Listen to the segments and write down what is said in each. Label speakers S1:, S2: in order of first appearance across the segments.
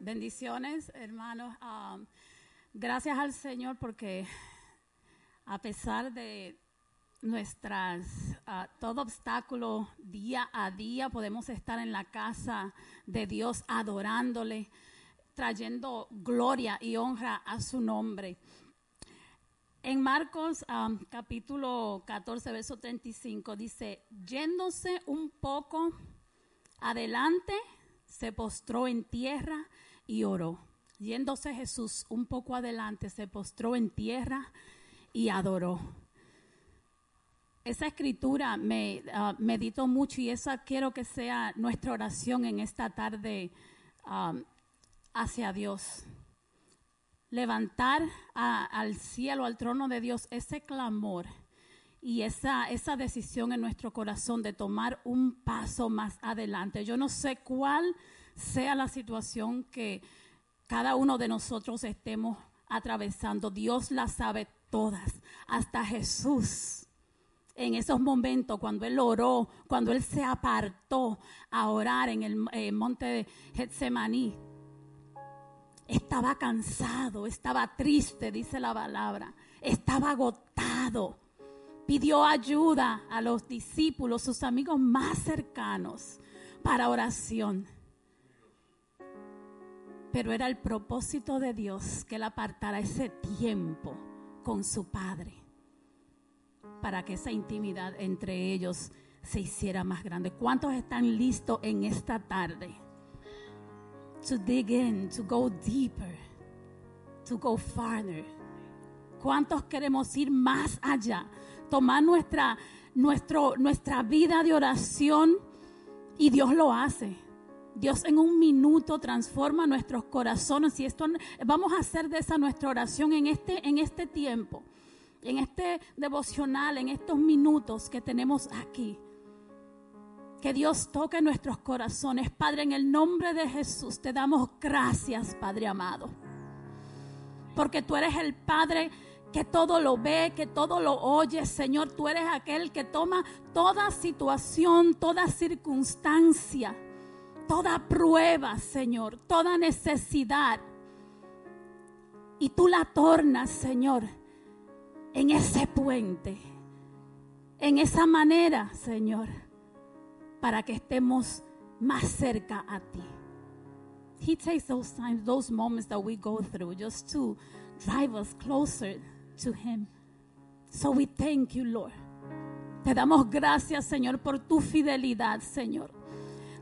S1: Bendiciones, hermanos. Um, gracias al Señor porque a pesar de nuestras, uh, todo obstáculo día a día, podemos estar en la casa de Dios adorándole, trayendo gloria y honra a su nombre. En Marcos um, capítulo 14, verso 35 dice, yéndose un poco adelante, se postró en tierra y oró. Yéndose Jesús un poco adelante, se postró en tierra y adoró. Esa escritura me uh, medito mucho y esa quiero que sea nuestra oración en esta tarde um, hacia Dios. Levantar al cielo, al trono de Dios, ese clamor y esa, esa decisión en nuestro corazón de tomar un paso más adelante. Yo no sé cuál sea la situación que cada uno de nosotros estemos atravesando. Dios la sabe todas, hasta Jesús. En esos momentos, cuando Él oró, cuando Él se apartó a orar en el eh, monte de Getsemaní, estaba cansado, estaba triste, dice la palabra, estaba agotado pidió ayuda a los discípulos, sus amigos más cercanos, para oración. Pero era el propósito de Dios que él apartara ese tiempo con su Padre para que esa intimidad entre ellos se hiciera más grande. ¿Cuántos están listos en esta tarde? To dig in, to go deeper, to go farther. ¿Cuántos queremos ir más allá? Tomar nuestra, nuestra vida de oración y Dios lo hace. Dios en un minuto transforma nuestros corazones y esto vamos a hacer de esa nuestra oración en este, en este tiempo, en este devocional, en estos minutos que tenemos aquí. Que Dios toque nuestros corazones. Padre, en el nombre de Jesús te damos gracias, Padre amado. Porque tú eres el Padre que todo lo ve, que todo lo oye. Señor, tú eres aquel que toma toda situación, toda circunstancia, toda prueba, Señor, toda necesidad. Y tú la tornas, Señor, en ese puente, en esa manera, Señor, para que estemos más cerca a ti. He takes those times, those moments that we go through just to drive us closer to Him. So we thank you, Lord. Te damos gracias, Señor, por tu fidelidad, Señor.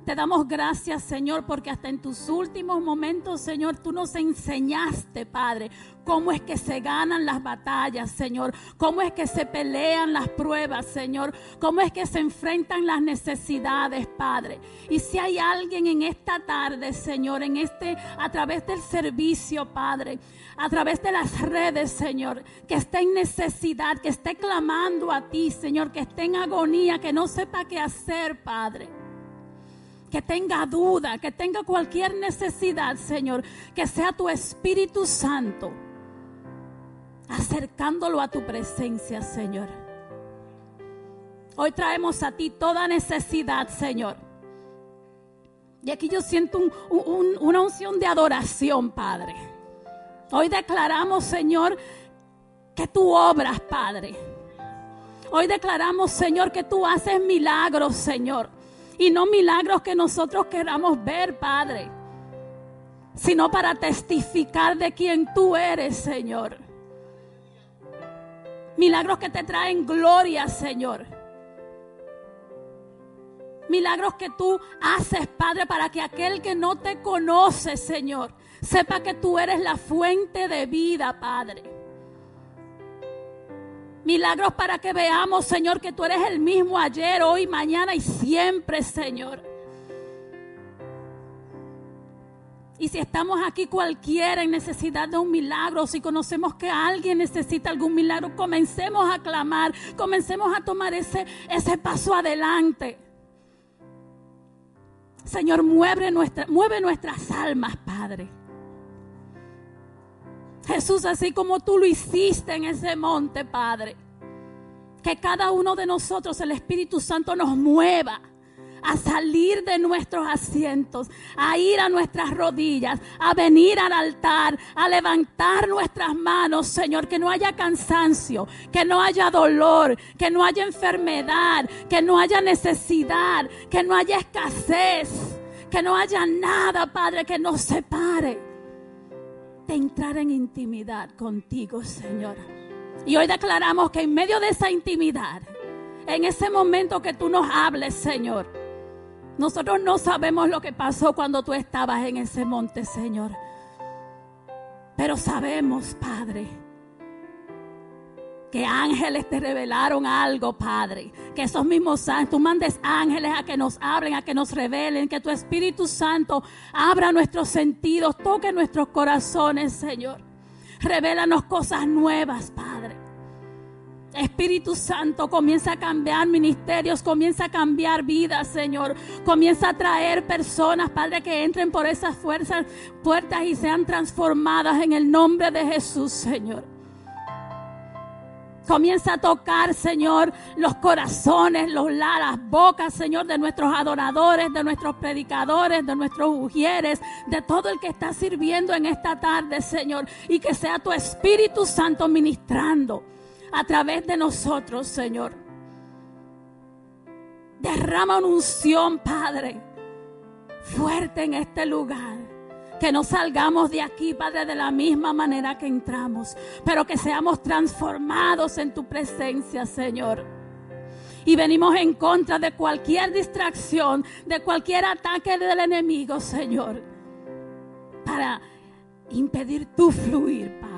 S1: Te damos gracias, Señor, porque hasta en tus últimos momentos, Señor, tú nos enseñaste, Padre, cómo es que se ganan las batallas, Señor, cómo es que se pelean las pruebas, Señor, cómo es que se enfrentan las necesidades, Padre. Y si hay alguien en esta tarde, Señor, en este a través del servicio, Padre, a través de las redes, Señor, que esté en necesidad, que esté clamando a ti, Señor, que esté en agonía, que no sepa qué hacer, Padre que tenga duda, que tenga cualquier necesidad, Señor, que sea tu Espíritu Santo acercándolo a tu presencia, Señor. Hoy traemos a ti toda necesidad, Señor. Y aquí yo siento una unción de adoración, Padre. Hoy declaramos, Señor, que tú obras, Padre. Hoy declaramos, Señor, que tú haces milagros, Señor. Y no milagros que nosotros queramos ver, Padre. Sino para testificar de quién tú eres, Señor. Milagros que te traen gloria, Señor. Milagros que tú haces, Padre, para que aquel que no te conoce, Señor, sepa que tú eres la fuente de vida, Padre. Milagros para que veamos, Señor, que tú eres el mismo ayer, hoy, mañana y siempre, Señor. Y si estamos aquí cualquiera en necesidad de un milagro, si conocemos que alguien necesita algún milagro, comencemos a clamar, comencemos a tomar ese, ese paso adelante. Señor, mueve, nuestra, mueve nuestras almas, Padre. Jesús, así como tú lo hiciste en ese monte, Padre. Que cada uno de nosotros, el Espíritu Santo, nos mueva a salir de nuestros asientos, a ir a nuestras rodillas, a venir al altar, a levantar nuestras manos, Señor, que no haya cansancio, que no haya dolor, que no haya enfermedad, que no haya necesidad, que no haya escasez, que no haya nada, Padre, que nos separe de entrar en intimidad contigo, Señor. Y hoy declaramos que en medio de esa intimidad, en ese momento que tú nos hables, Señor, nosotros no sabemos lo que pasó cuando tú estabas en ese monte, Señor. Pero sabemos, Padre, que ángeles te revelaron algo, Padre. Que esos mismos ángeles, tú mandes ángeles a que nos abren, a que nos revelen, que tu Espíritu Santo abra nuestros sentidos, toque nuestros corazones, Señor. Revélanos cosas nuevas, Padre. Espíritu Santo, comienza a cambiar ministerios, comienza a cambiar vidas, Señor. Comienza a traer personas, Padre, que entren por esas fuerzas, puertas y sean transformadas en el nombre de Jesús, Señor. Comienza a tocar, Señor, los corazones, los, las bocas, Señor, de nuestros adoradores, de nuestros predicadores, de nuestros ujieres, de todo el que está sirviendo en esta tarde, Señor. Y que sea tu Espíritu Santo ministrando a través de nosotros, Señor. Derrama una unción, Padre, fuerte en este lugar. Que no salgamos de aquí, Padre, de la misma manera que entramos, pero que seamos transformados en tu presencia, Señor. Y venimos en contra de cualquier distracción, de cualquier ataque del enemigo, Señor, para impedir tu fluir, Padre.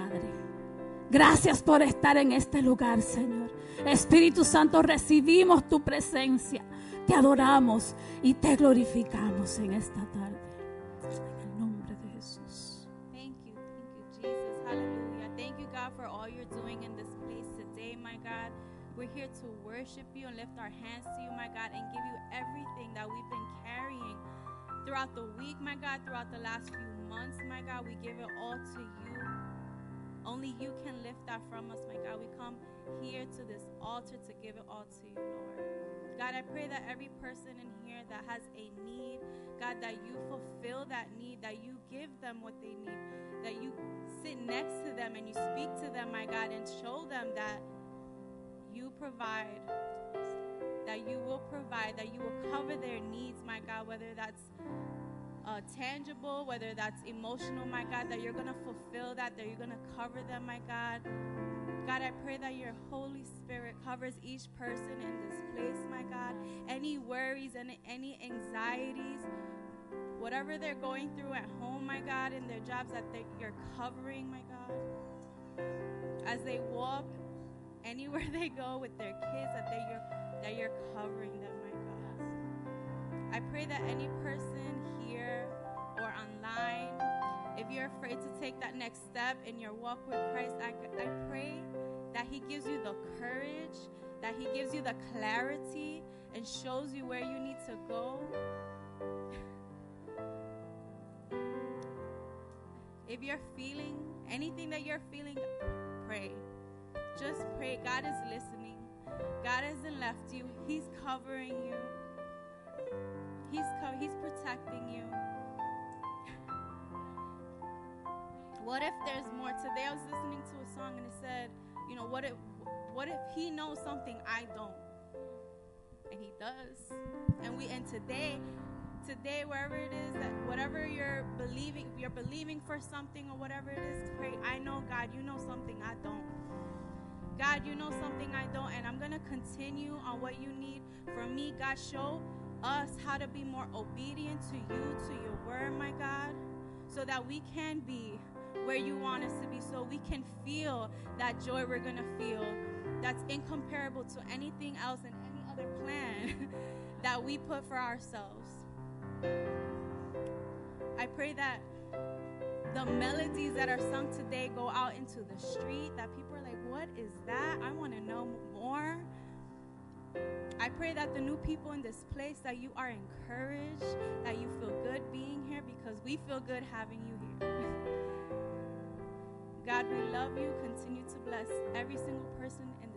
S1: Gracias por estar en este lugar, Señor. Espíritu Santo, recibimos tu presencia. Te adoramos y te glorificamos en esta tarde.
S2: We're here to worship you and lift our hands to you, my God, and give you everything that we've been carrying throughout the week, my God, throughout the last few months, my God. We give it all to you. Only you can lift that from us, my God. We come here to this altar to give it all to you, Lord. God, I pray that every person in here that has a need, God, that you fulfill that need, that you give them what they need, that you sit next to them and you speak to them, my God, and show them that you provide, that you will provide, that you will cover their needs, my God, whether that's uh, tangible, whether that's emotional, my God, that you're going to fulfill that, that you're going to cover them, my God. God, I pray that your Holy Spirit covers each person in this place, my God. Any worries and any anxieties, whatever they're going through at home, my God, in their jobs, that they, you're covering, my God. As they walk anywhere they go with their kids, that, they, you're, that you're covering them, my God. I pray that any person here or online, if you're afraid to take that next step in your walk with Christ, I, I pray that He gives you the courage, that He gives you the clarity, and shows you where you need to go. if you're feeling anything that you're feeling, pray. Just pray. God is listening. God hasn't left you. He's covering you. He's co- he's protecting you. What if there's more? Today I was listening to a song and it said, you know, what if what if he knows something I don't? And he does. And we and today today wherever it is that whatever you're believing you're believing for something or whatever it is pray i know god you know something i don't god you know something i don't and i'm gonna continue on what you need from me. God show us how to be more obedient to you to your word my god so that we can be where you want us to be so we can feel that joy we're gonna feel that's incomparable to anything else and any other plan that we put for ourselves. I pray that the melodies that are sung today go out into the street, that people What is that? I want to know more. I pray that the new people in this place that you are encouraged, that you feel good being here because we feel good having you here. God, we love you. Continue to bless every single person in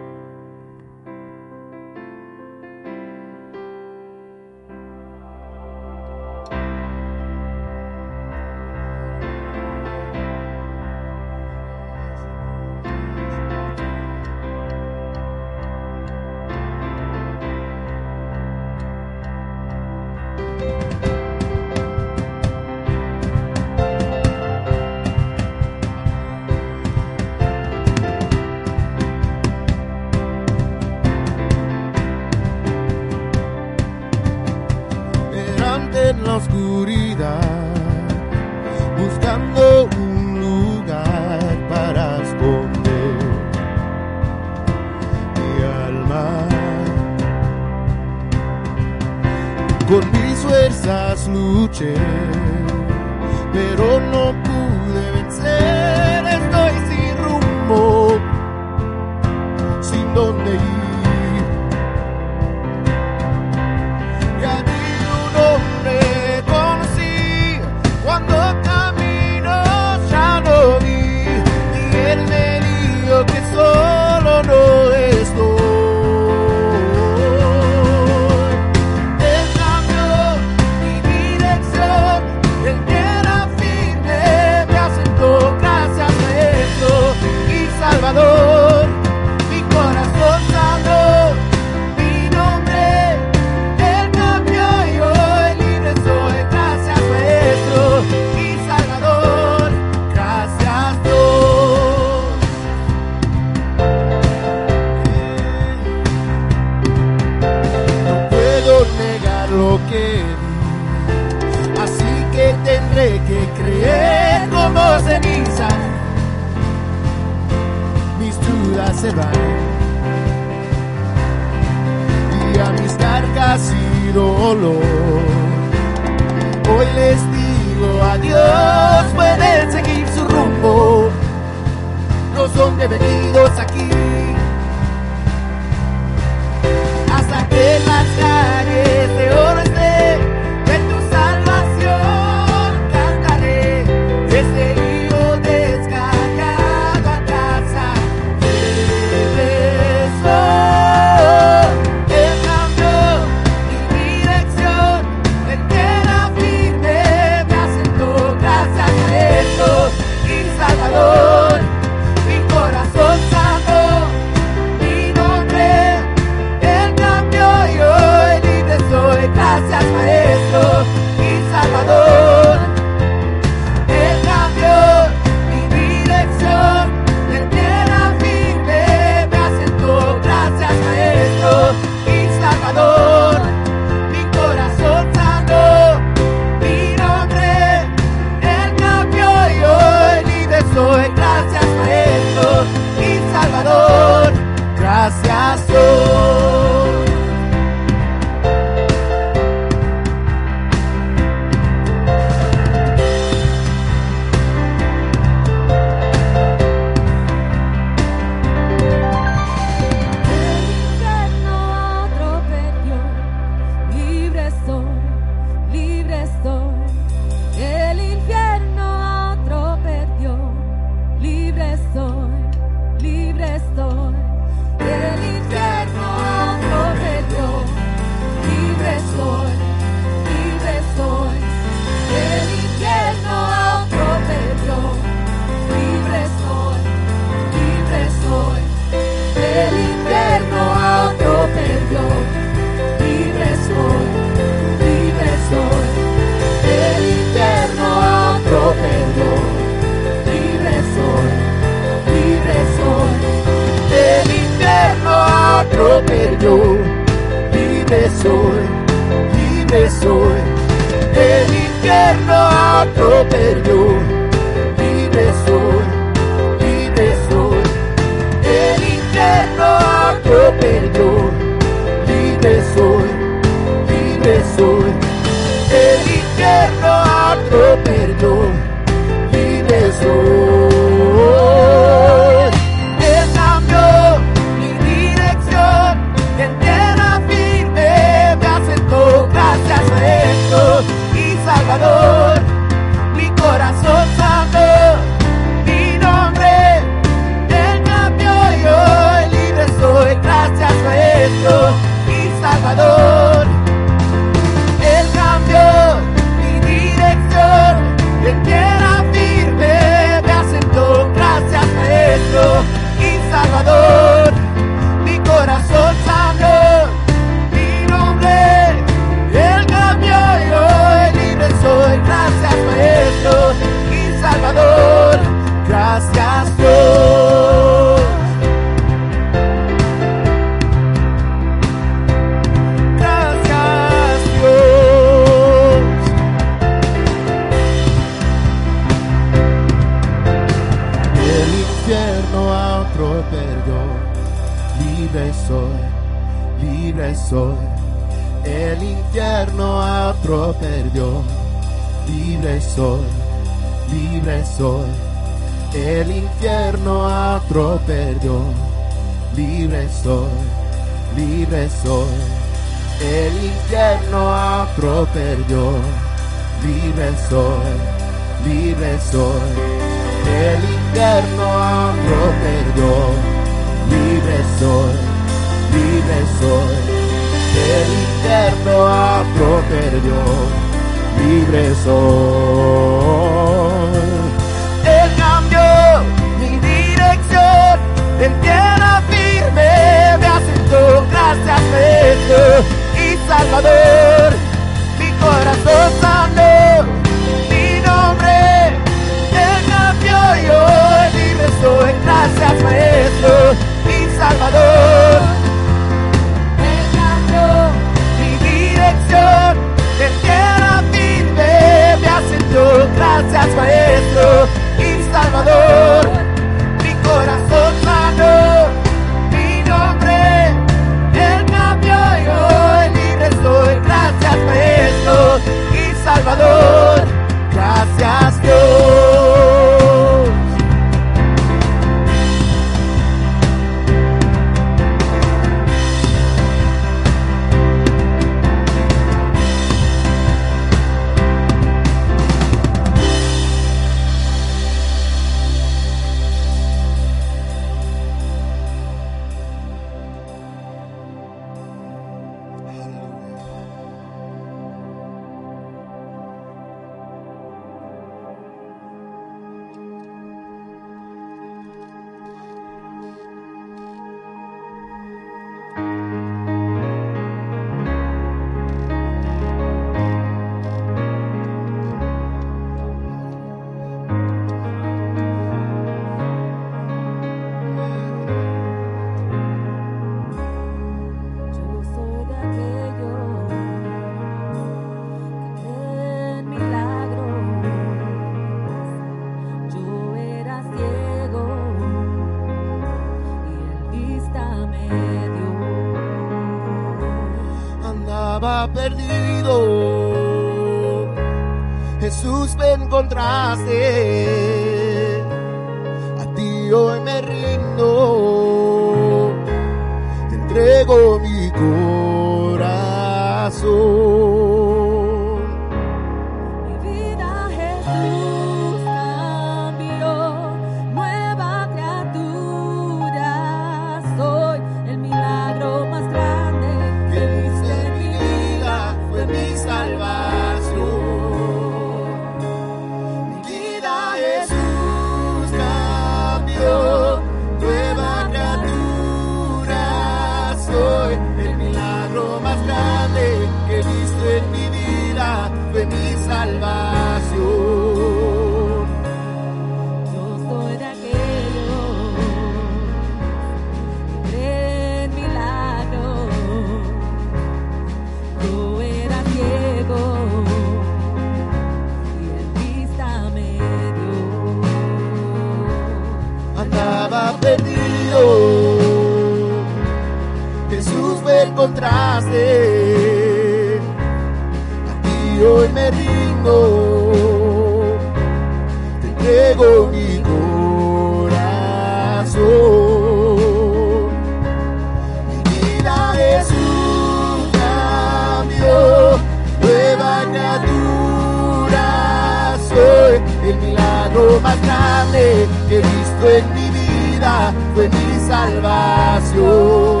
S3: el milagro más grande
S4: que he visto en mi vida fue mi salvación.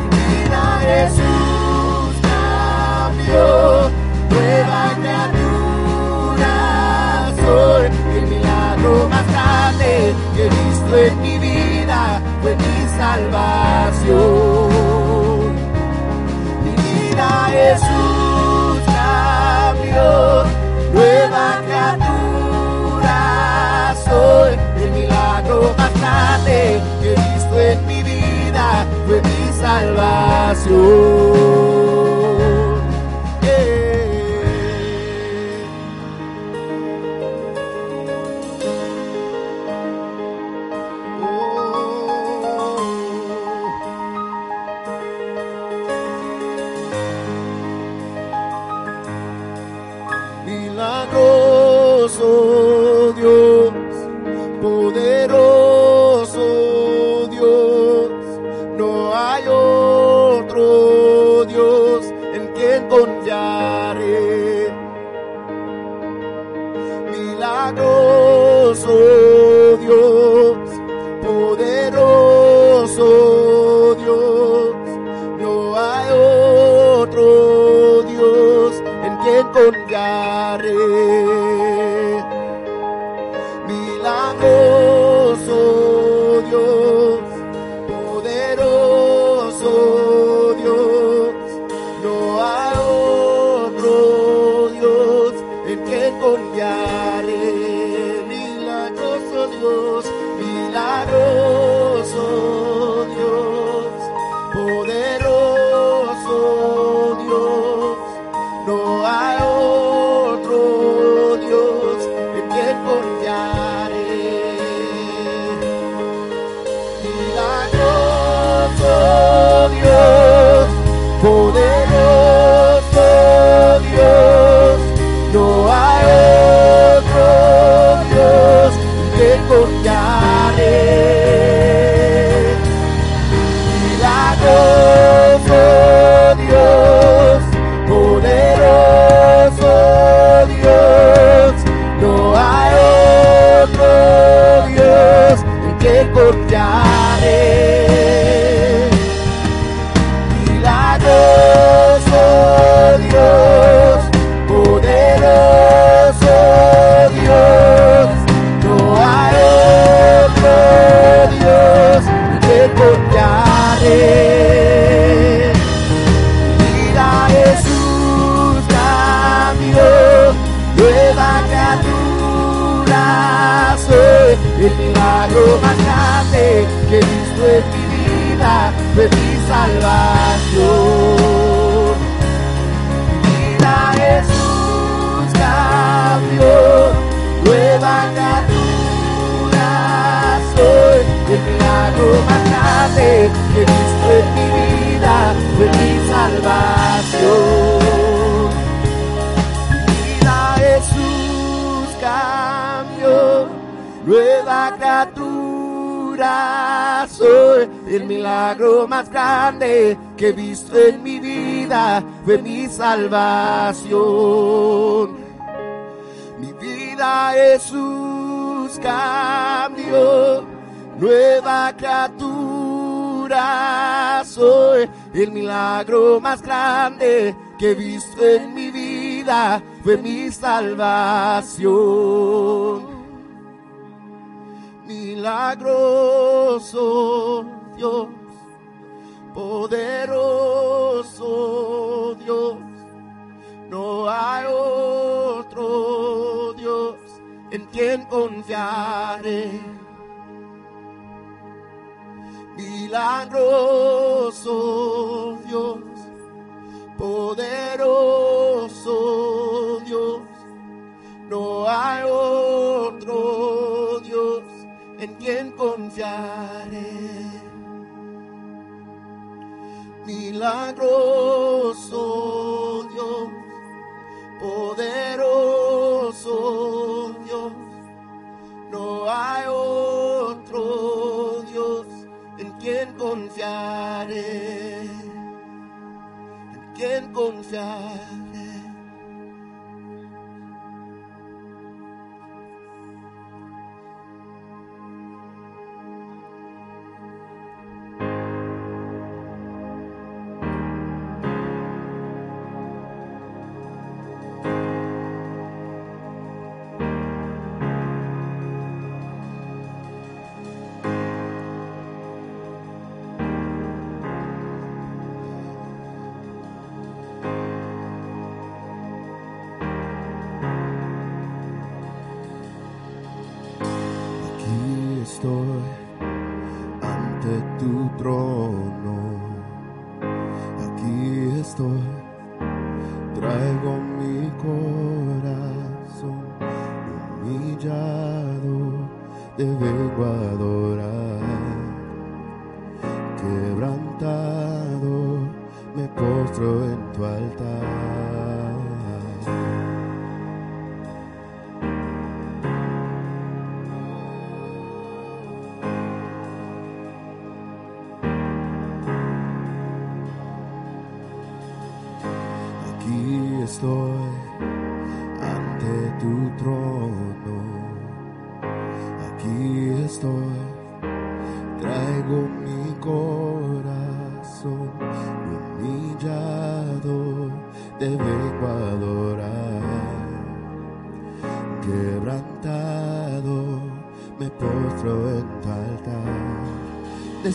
S4: Mi vida es Jesús cambió, nueva criatura soy el milagro más grande que he visto en mi vida fue mi salvación. Mi vida Jesús Señor, nueva criatura soy, el milagro más grande que he visto en mi vida fue mi salvación. Confiaré. Nueva criatura soy, el milagro más grande que he visto en mi vida, de mi salvación. Mira Jesús cambió, nueva criatura soy, el milagro más grande que he visto en mi vida fue mi salvación. Mi vida Jesús cambió, nueva criatura soy, el milagro más grande que he visto en mi vida fue mi salvación. Milagroso Dios, poderoso Dios, no hay otro Dios en quien confiaré. Milagroso Dios, poderoso Dios, no hay otro Dios en quien confiaré. Milagroso Dios, poderoso Dios, no hay otro Dios en quien confiaré, en quien confiaré.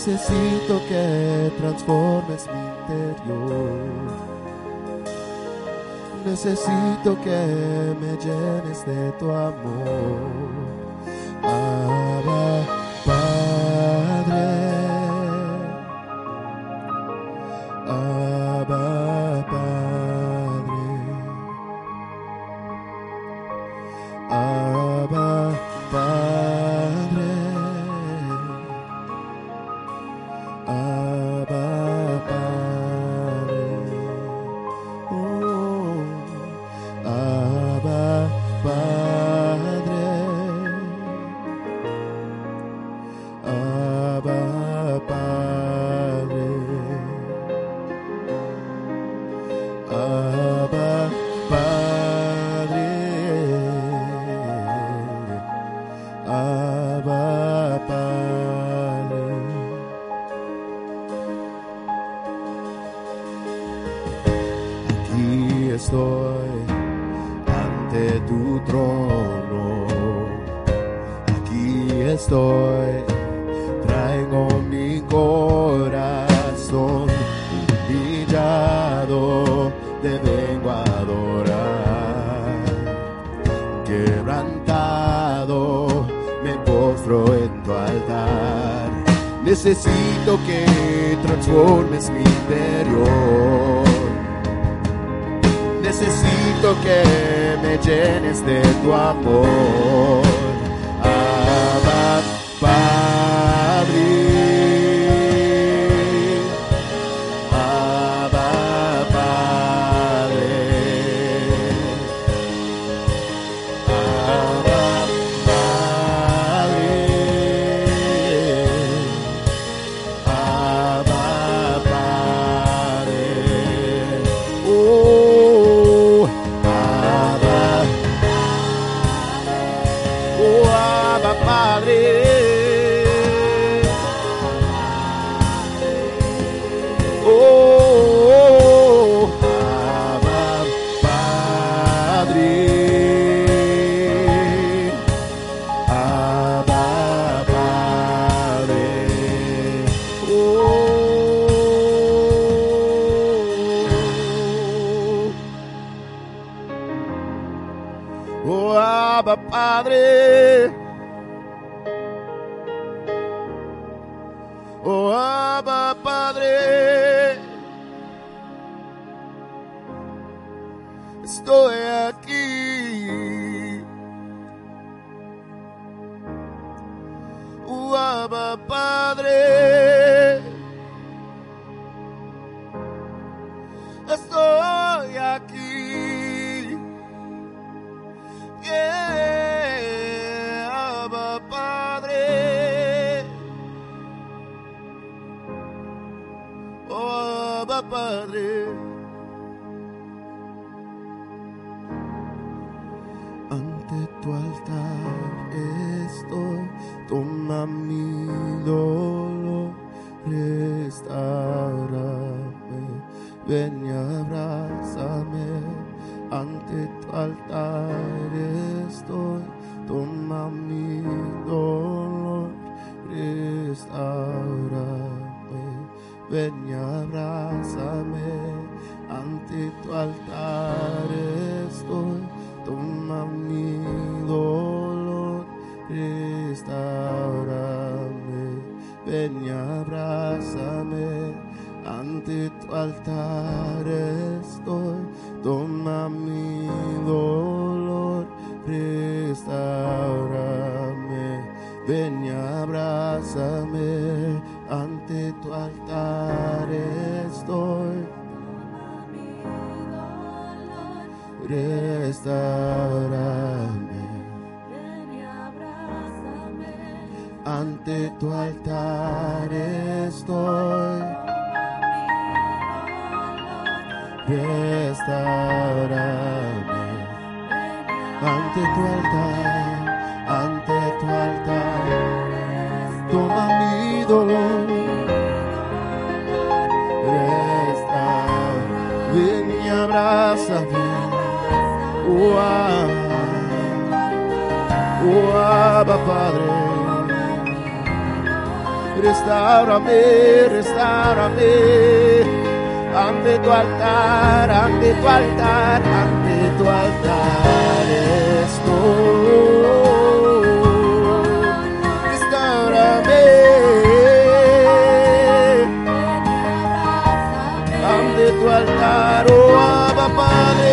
S4: Necesito que transformes mi interior. Necesito que me llenes de tu amor. Ante tu altar estoy, toma mi dolor, restaurame, ven y abrázame. Ante tu altar estoy, toma mi dolor, restaurame, ven y abrázame. Ante tu altar abrázame. Ante tu altar estoy, toma mi dolor, restaurame, ven y abrázame. Ante tu altar estoy. Restaurame ante tu altar estoy restaurame ante tu altar, ante tu altar. Toma mi dolor, restaura, ven y abrázame. Oh, oh, Abba, Padre restaurame, restaurame. Ante tu altar, ante tu altar, ante tu altar estoy. Restaurame. Ante tu altar, oh Abba Padre.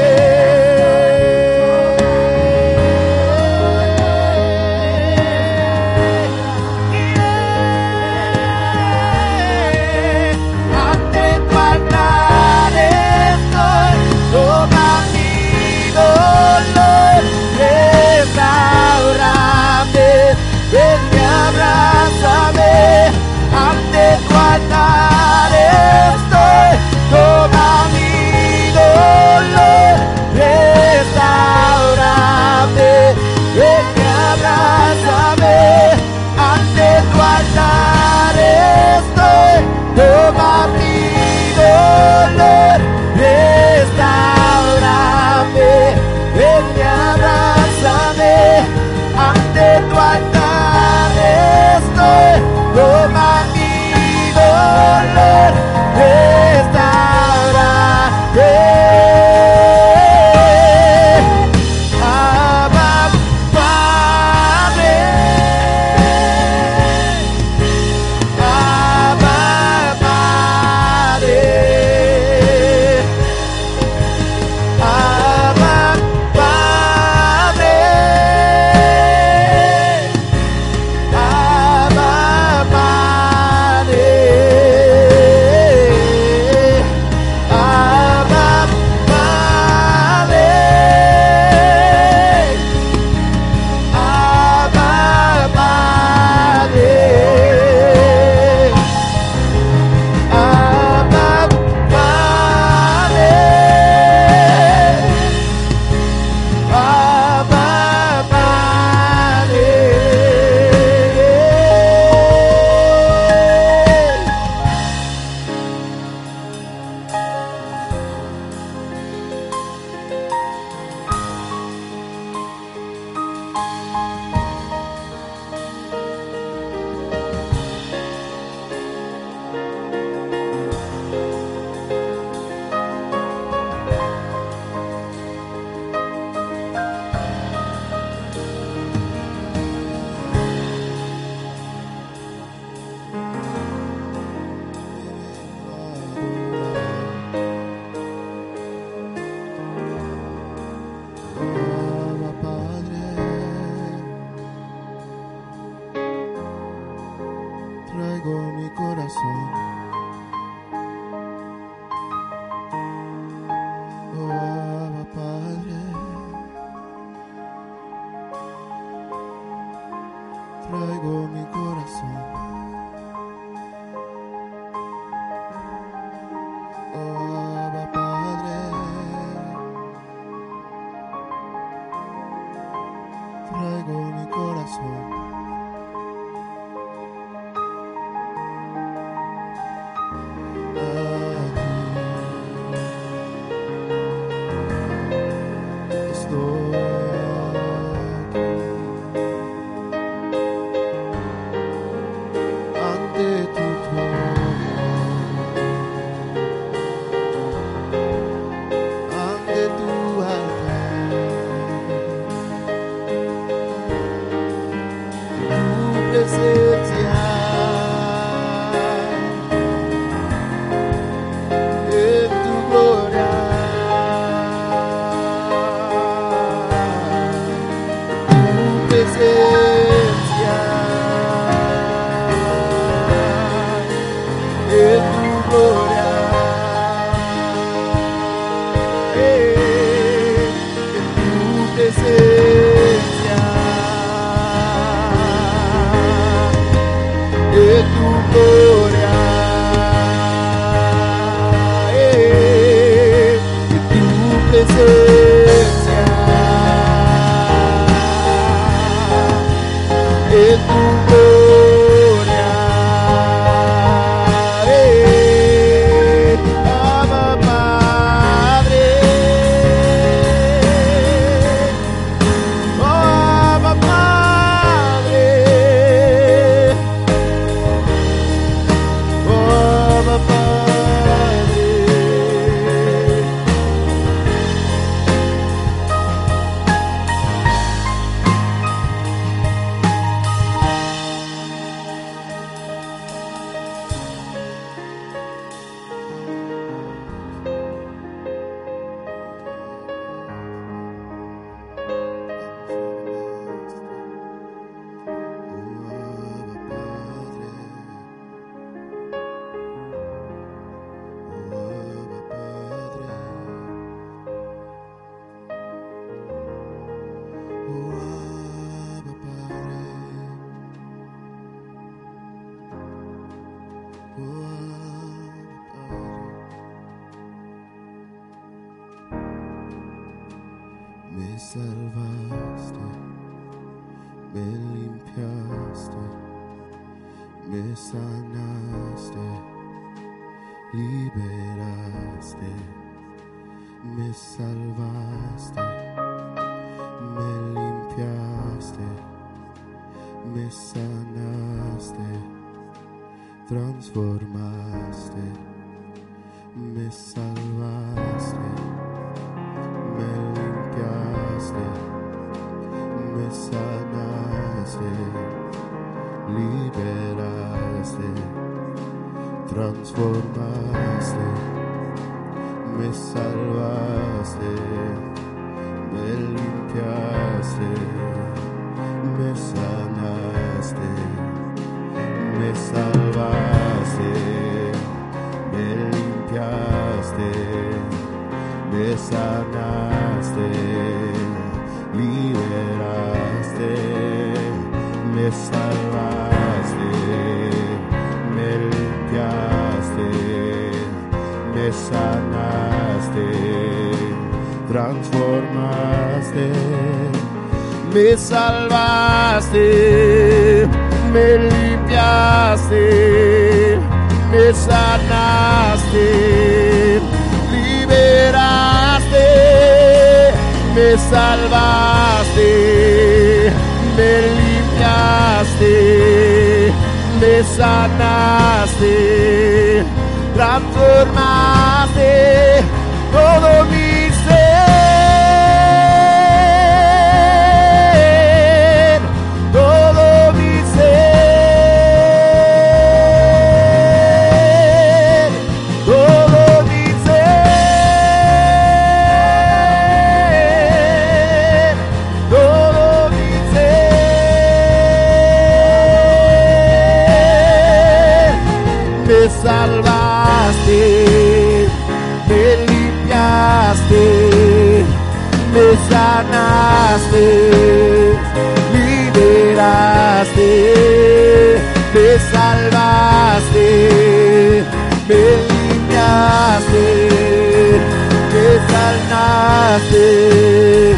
S4: a te,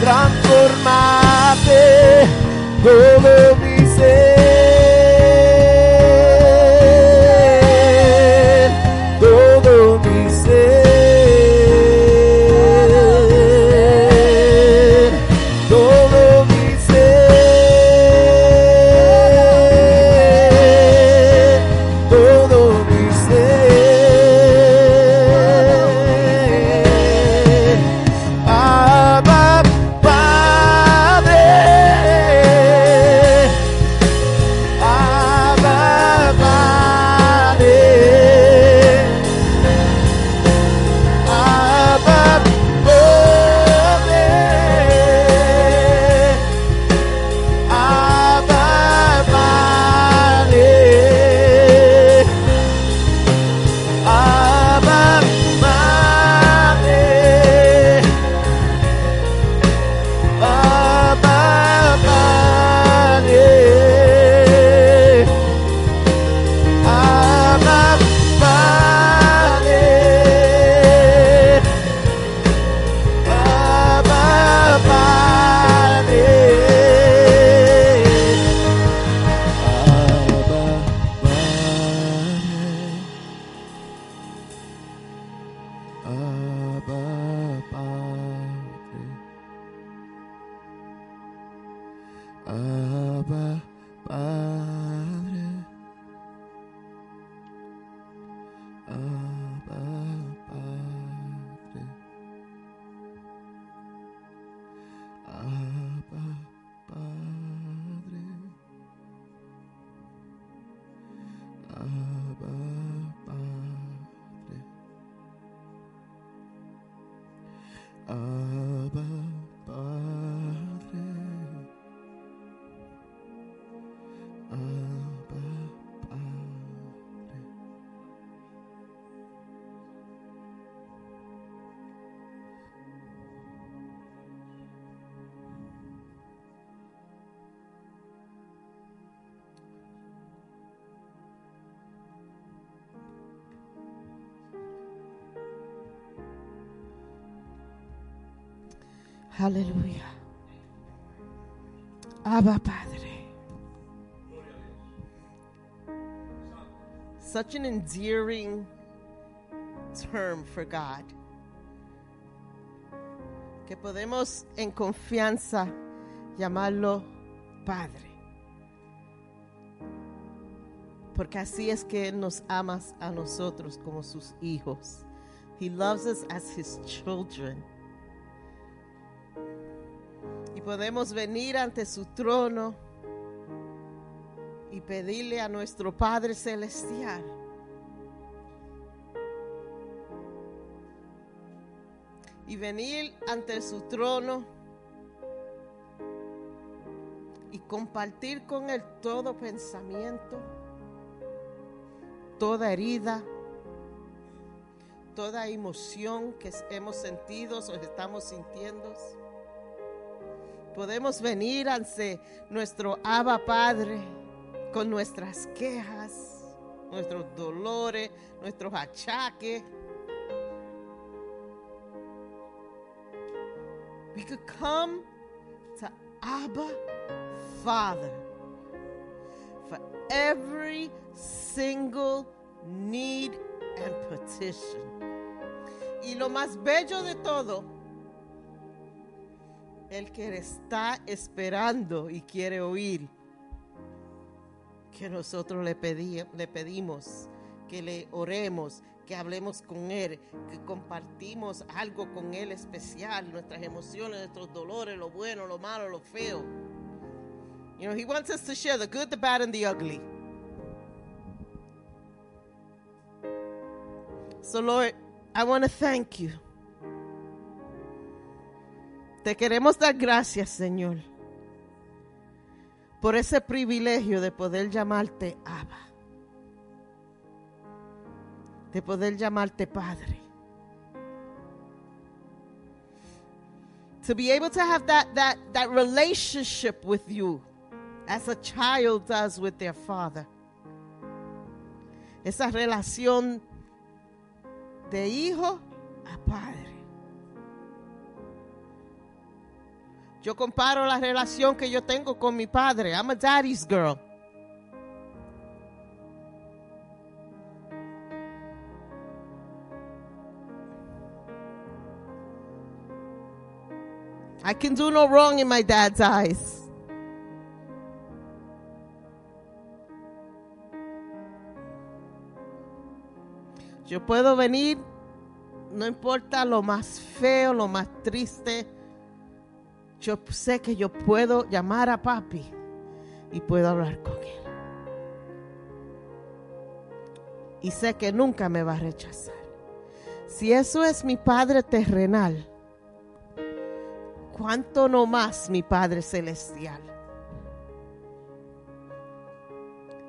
S4: trasforma Abba Padre.
S5: Such an endearing term for God. Que podemos en confianza llamarlo Padre. Porque así es que nos amas a nosotros como sus hijos. He loves us as His children. Podemos venir ante su trono y pedirle a nuestro Padre Celestial y venir ante su trono y compartir con Él todo pensamiento, toda herida, toda emoción que hemos sentido o estamos sintiendo. Podemos venir ante nuestro Abba Padre con nuestras quejas, nuestros dolores, nuestros achaques. We could come to Abba Father for every single need and petition. Y lo más bello de todo, el que está esperando y quiere oír que nosotros le, pedí- pedimos, que le oremos, que hablemos con Él, que compartimos algo con Él especial, nuestras emociones, nuestros dolores, lo bueno, lo malo, lo feo. You know, He wants us to share the good, the bad, and the ugly. So, Lord, I want to thank you. Te queremos dar gracias, Señor, por ese privilegio de poder llamarte Abba, de poder llamarte Padre. To be able to have that, that, that relationship with you as a child does with their father. Esa relación de hijo a padre. Yo comparo la relación que yo tengo con mi padre. I'm a daddy's girl. I can do no wrong in my dad's eyes. Yo puedo venir, no importa lo más feo, lo más triste. Yo sé que yo puedo llamar a papi y puedo hablar con él. Y sé que nunca me va a rechazar. Si eso es mi Padre terrenal, ¿cuánto no más mi Padre celestial?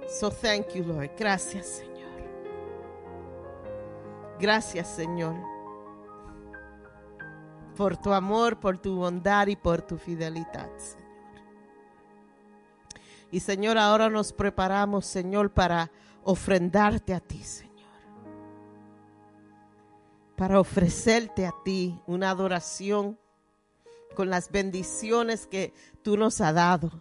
S5: So thank you, Lord. Gracias, Señor. Gracias, Señor, por tu amor, por tu bondad y por tu fidelidad, Señor. Y Señor, ahora nos preparamos, Señor, para ofrendarte a ti, Señor. Para ofrecerte a ti una adoración con las bendiciones que tú nos has dado.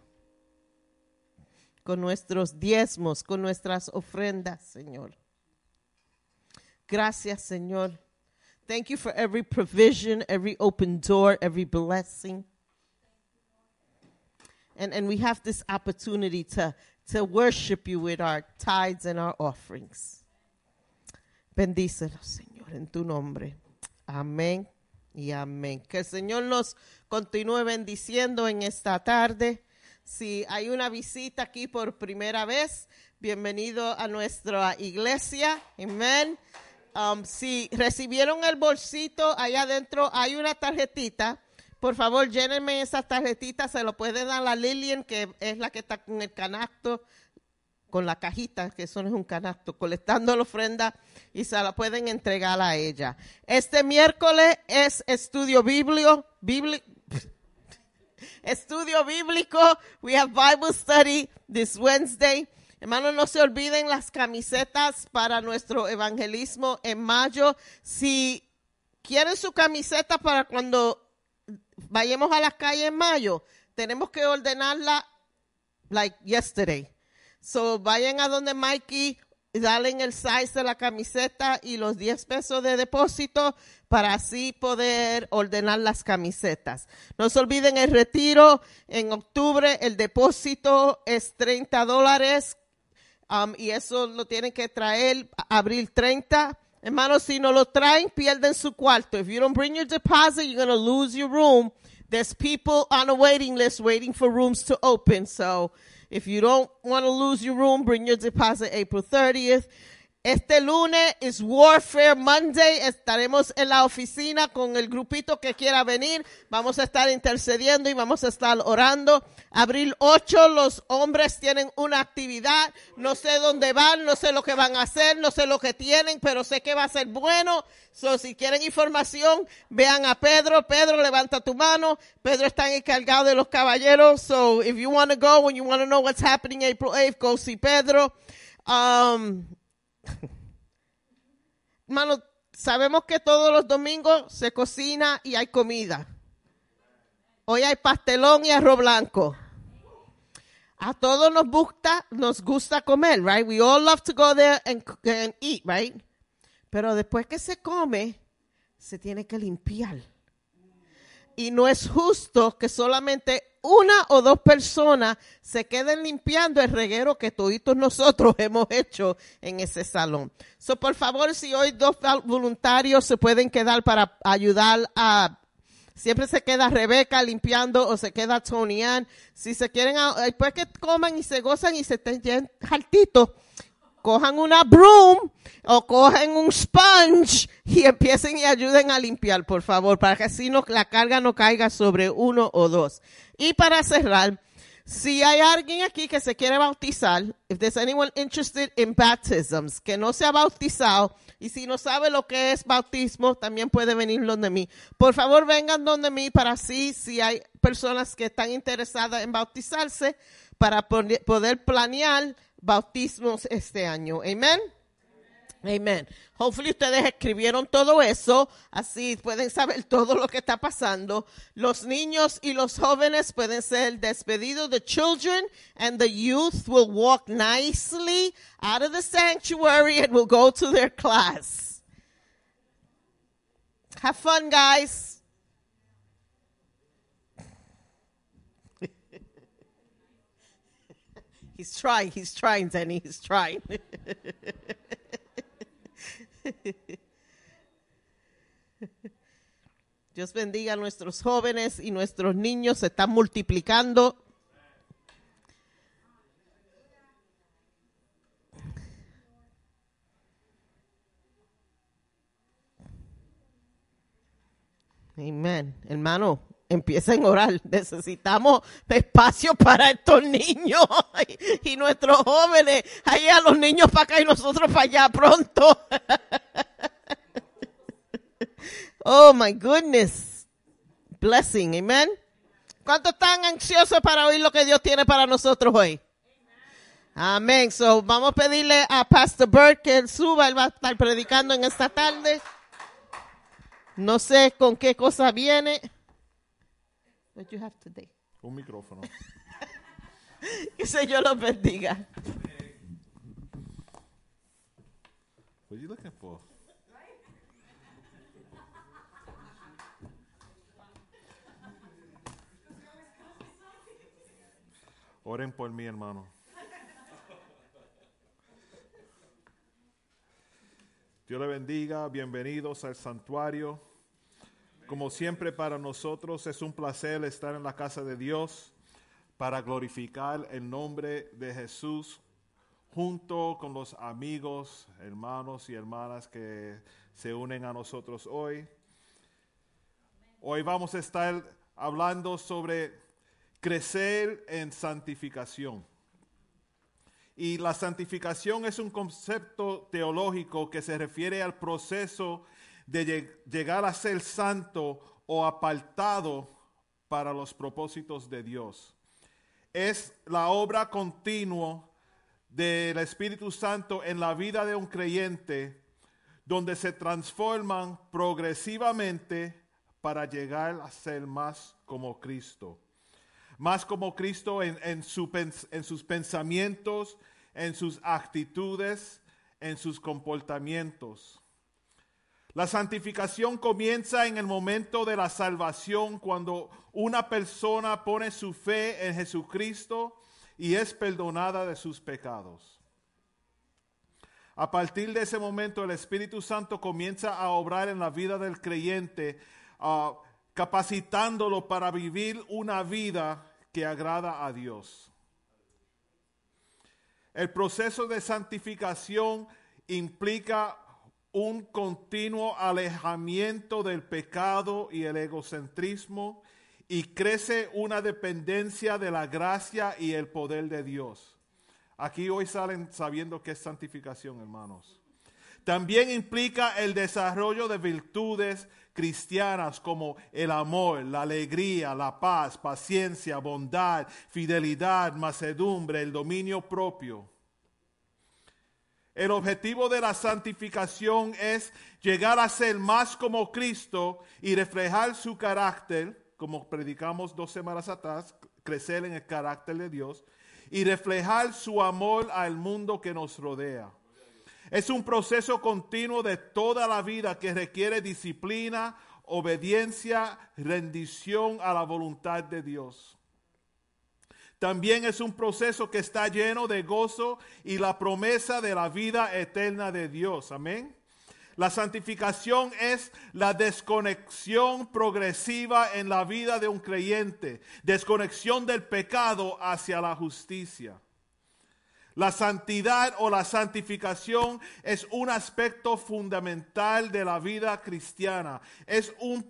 S5: Con nuestros diezmos, con nuestras ofrendas, Señor. Gracias, Señor. Thank you for every provision, every open door, every blessing. And, and we have this opportunity to, to worship you with our tithes and our offerings. Bendícelo, Señor, en tu nombre. Amén y amén. Que el Señor nos continúe bendiciendo en esta tarde. Si hay una visita aquí por primera vez, bienvenido a nuestra iglesia. Amén. Um, si recibieron el bolsito, allá adentro hay una tarjetita. Por favor, llénenme esa tarjetita. Se lo pueden dar a Lilian, que es la que está con el canasto, con la cajita, que eso es un canasto, colectando la ofrenda y se la pueden entregar a ella. Este miércoles es estudio bibli- estudio bíblico. We have Bible study this Wednesday. Hermanos, no se olviden las camisetas para nuestro evangelismo en mayo. Si quieren su camiseta para cuando vayamos a las calles en mayo, tenemos que ordenarla like yesterday. So vayan a donde Mikey, dale el size de la camiseta y los 10 pesos de depósito para así poder ordenar las camisetas. No se olviden el retiro en octubre, el depósito es 30 dólares um, y eso lo tienen que traer abril 30. Hermanos, si no lo traen, pierden su cuarto. If you don't bring your deposit, you're going to lose your room. There's people on a waiting list waiting for rooms to open. So if you don't want to lose your room, bring your deposit April 30th. Este lunes es Warfare Monday. Estaremos en la oficina con el grupito que quiera venir. Vamos a estar intercediendo y vamos a estar orando. Abril 8, los hombres tienen una actividad. No sé dónde van, no sé lo que van a hacer, no sé lo que tienen, pero sé que va a ser bueno. So, si quieren información, vean a Pedro. Pedro, levanta tu mano. Pedro está encargado de los caballeros. So, if you want to go and you want to know what's happening April 8th, go see Pedro. Um, Hermano, sabemos que todos los domingos se cocina y hay comida. Hoy hay pastelón y arroz blanco. A todos nos gusta, nos gusta comer, right? We all love to go there and, and eat, right? Pero después que se come, se tiene que limpiar. Y no es justo que solamente una o dos personas se queden limpiando el reguero que toditos nosotros hemos hecho en ese salón. So, por favor, si hoy dos voluntarios se pueden quedar para ayudar a Siempre se queda Rebeca limpiando o se queda Tony Ann. Si se quieren, a- después que coman y se gozan y se estén hartitos, cojan una broom o cogen un sponge y empiecen y ayuden a limpiar, por favor, para que así no, la carga no caiga sobre uno o dos. Y para cerrar, si hay alguien aquí que se quiere bautizar, if there's anyone interested in baptisms, que no se ha bautizado, y si no sabe lo que es bautismo, también puede venir donde mí. Por favor, vengan donde mí para así, si hay personas que están interesadas en bautizarse, para poder planear bautismos este año. Amén. Amen. Hopefully ustedes escribieron todo eso, así pueden saber todo lo que está pasando. Los niños y los jóvenes pueden ser despedidos. The children and the youth will walk nicely out of the sanctuary and will go to their class. Have fun, guys. He's trying, he's trying, Denny, he's trying. Dios bendiga a nuestros jóvenes y nuestros niños se están multiplicando. Amén. Hermano, empiecen a orar. Necesitamos espacio para estos niños y, nuestros jóvenes. Ahí a los niños para acá y nosotros para allá pronto. Oh my goodness. Blessing. Amén. ¿Cuántos están ansiosos para oír lo que Dios tiene para nosotros hoy? Amén. So, vamos a pedirle a Pastor Bert que él suba. Él va a estar predicando en esta tarde. No sé con qué cosa viene. What you have today?
S6: Un micrófono.
S5: Que Señor los bendiga.
S6: What are you looking for? Oren por mí, hermano. Dios le bendiga, bienvenidos al santuario. Como siempre para nosotros es un placer estar en la casa de Dios para glorificar el nombre de Jesús junto con los amigos, hermanos y hermanas que se unen a nosotros hoy. Hoy vamos a estar hablando sobre crecer en santificación. Y la santificación es un concepto teológico que se refiere al proceso de lleg- llegar a ser santo o apartado para los propósitos de Dios. Es la obra continua del Espíritu Santo en la vida de un creyente, donde se transforman progresivamente para llegar a ser más como Cristo. Más como Cristo en, en sus pensamientos, en sus actitudes, en sus comportamientos. La santificación comienza en el momento de la salvación, cuando una persona pone su fe en Jesucristo y es perdonada de sus pecados. A partir de ese momento, el Espíritu Santo comienza a obrar en la vida del creyente, ah, capacitándolo para vivir una vida que agrada a Dios. El proceso de santificación implica un continuo alejamiento del pecado y el egocentrismo y crece una dependencia de la gracia y el poder de Dios. Aquí hoy salen sabiendo que es santificación, hermanos. También implica el desarrollo de virtudes cristianas como el amor, la alegría, la paz, paciencia, bondad, fidelidad, macedumbre, el dominio propio. El objetivo de la santificación es llegar a ser más como Cristo y reflejar su carácter, como predicamos dos semanas atrás, crecer en el carácter de Dios y reflejar su amor al mundo que nos rodea. Es un proceso continuo de toda la vida que requiere disciplina, obediencia, rendición a la voluntad de Dios. También es un proceso que está lleno de gozo y la promesa de la vida eterna de Dios. Amén. La santificación es la desconexión progresiva en la vida de un creyente, desconexión del pecado hacia la justicia. La santidad o la santificación es un aspecto fundamental de la vida cristiana. Es un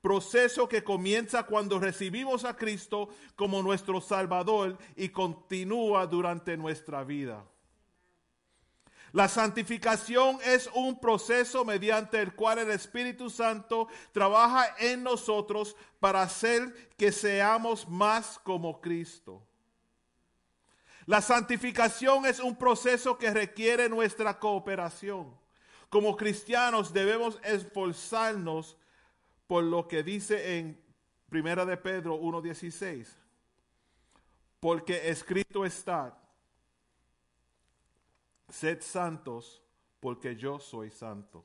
S6: proceso que comienza cuando recibimos a Cristo como nuestro Salvador y continúa durante nuestra vida. La santificación es un proceso mediante el cual el Espíritu Santo trabaja en nosotros para hacer que seamos más como Cristo. La santificación es un proceso que requiere nuestra cooperación. Como cristianos debemos esforzarnos por lo que dice en Primera de Pedro 1:16. Porque escrito está, sed santos porque yo soy santo.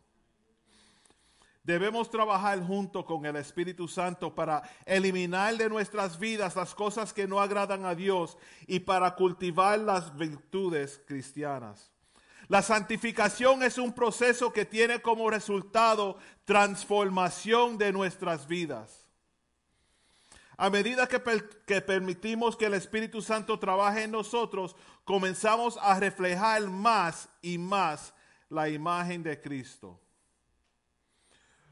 S6: Debemos trabajar junto con el Espíritu Santo para eliminar de nuestras vidas las cosas que no agradan a Dios y para cultivar las virtudes cristianas. La santificación es un proceso que tiene como resultado transformación de nuestras vidas. A medida que, que permitimos que el Espíritu Santo trabaje en nosotros, comenzamos a reflejar más y más la imagen de Cristo.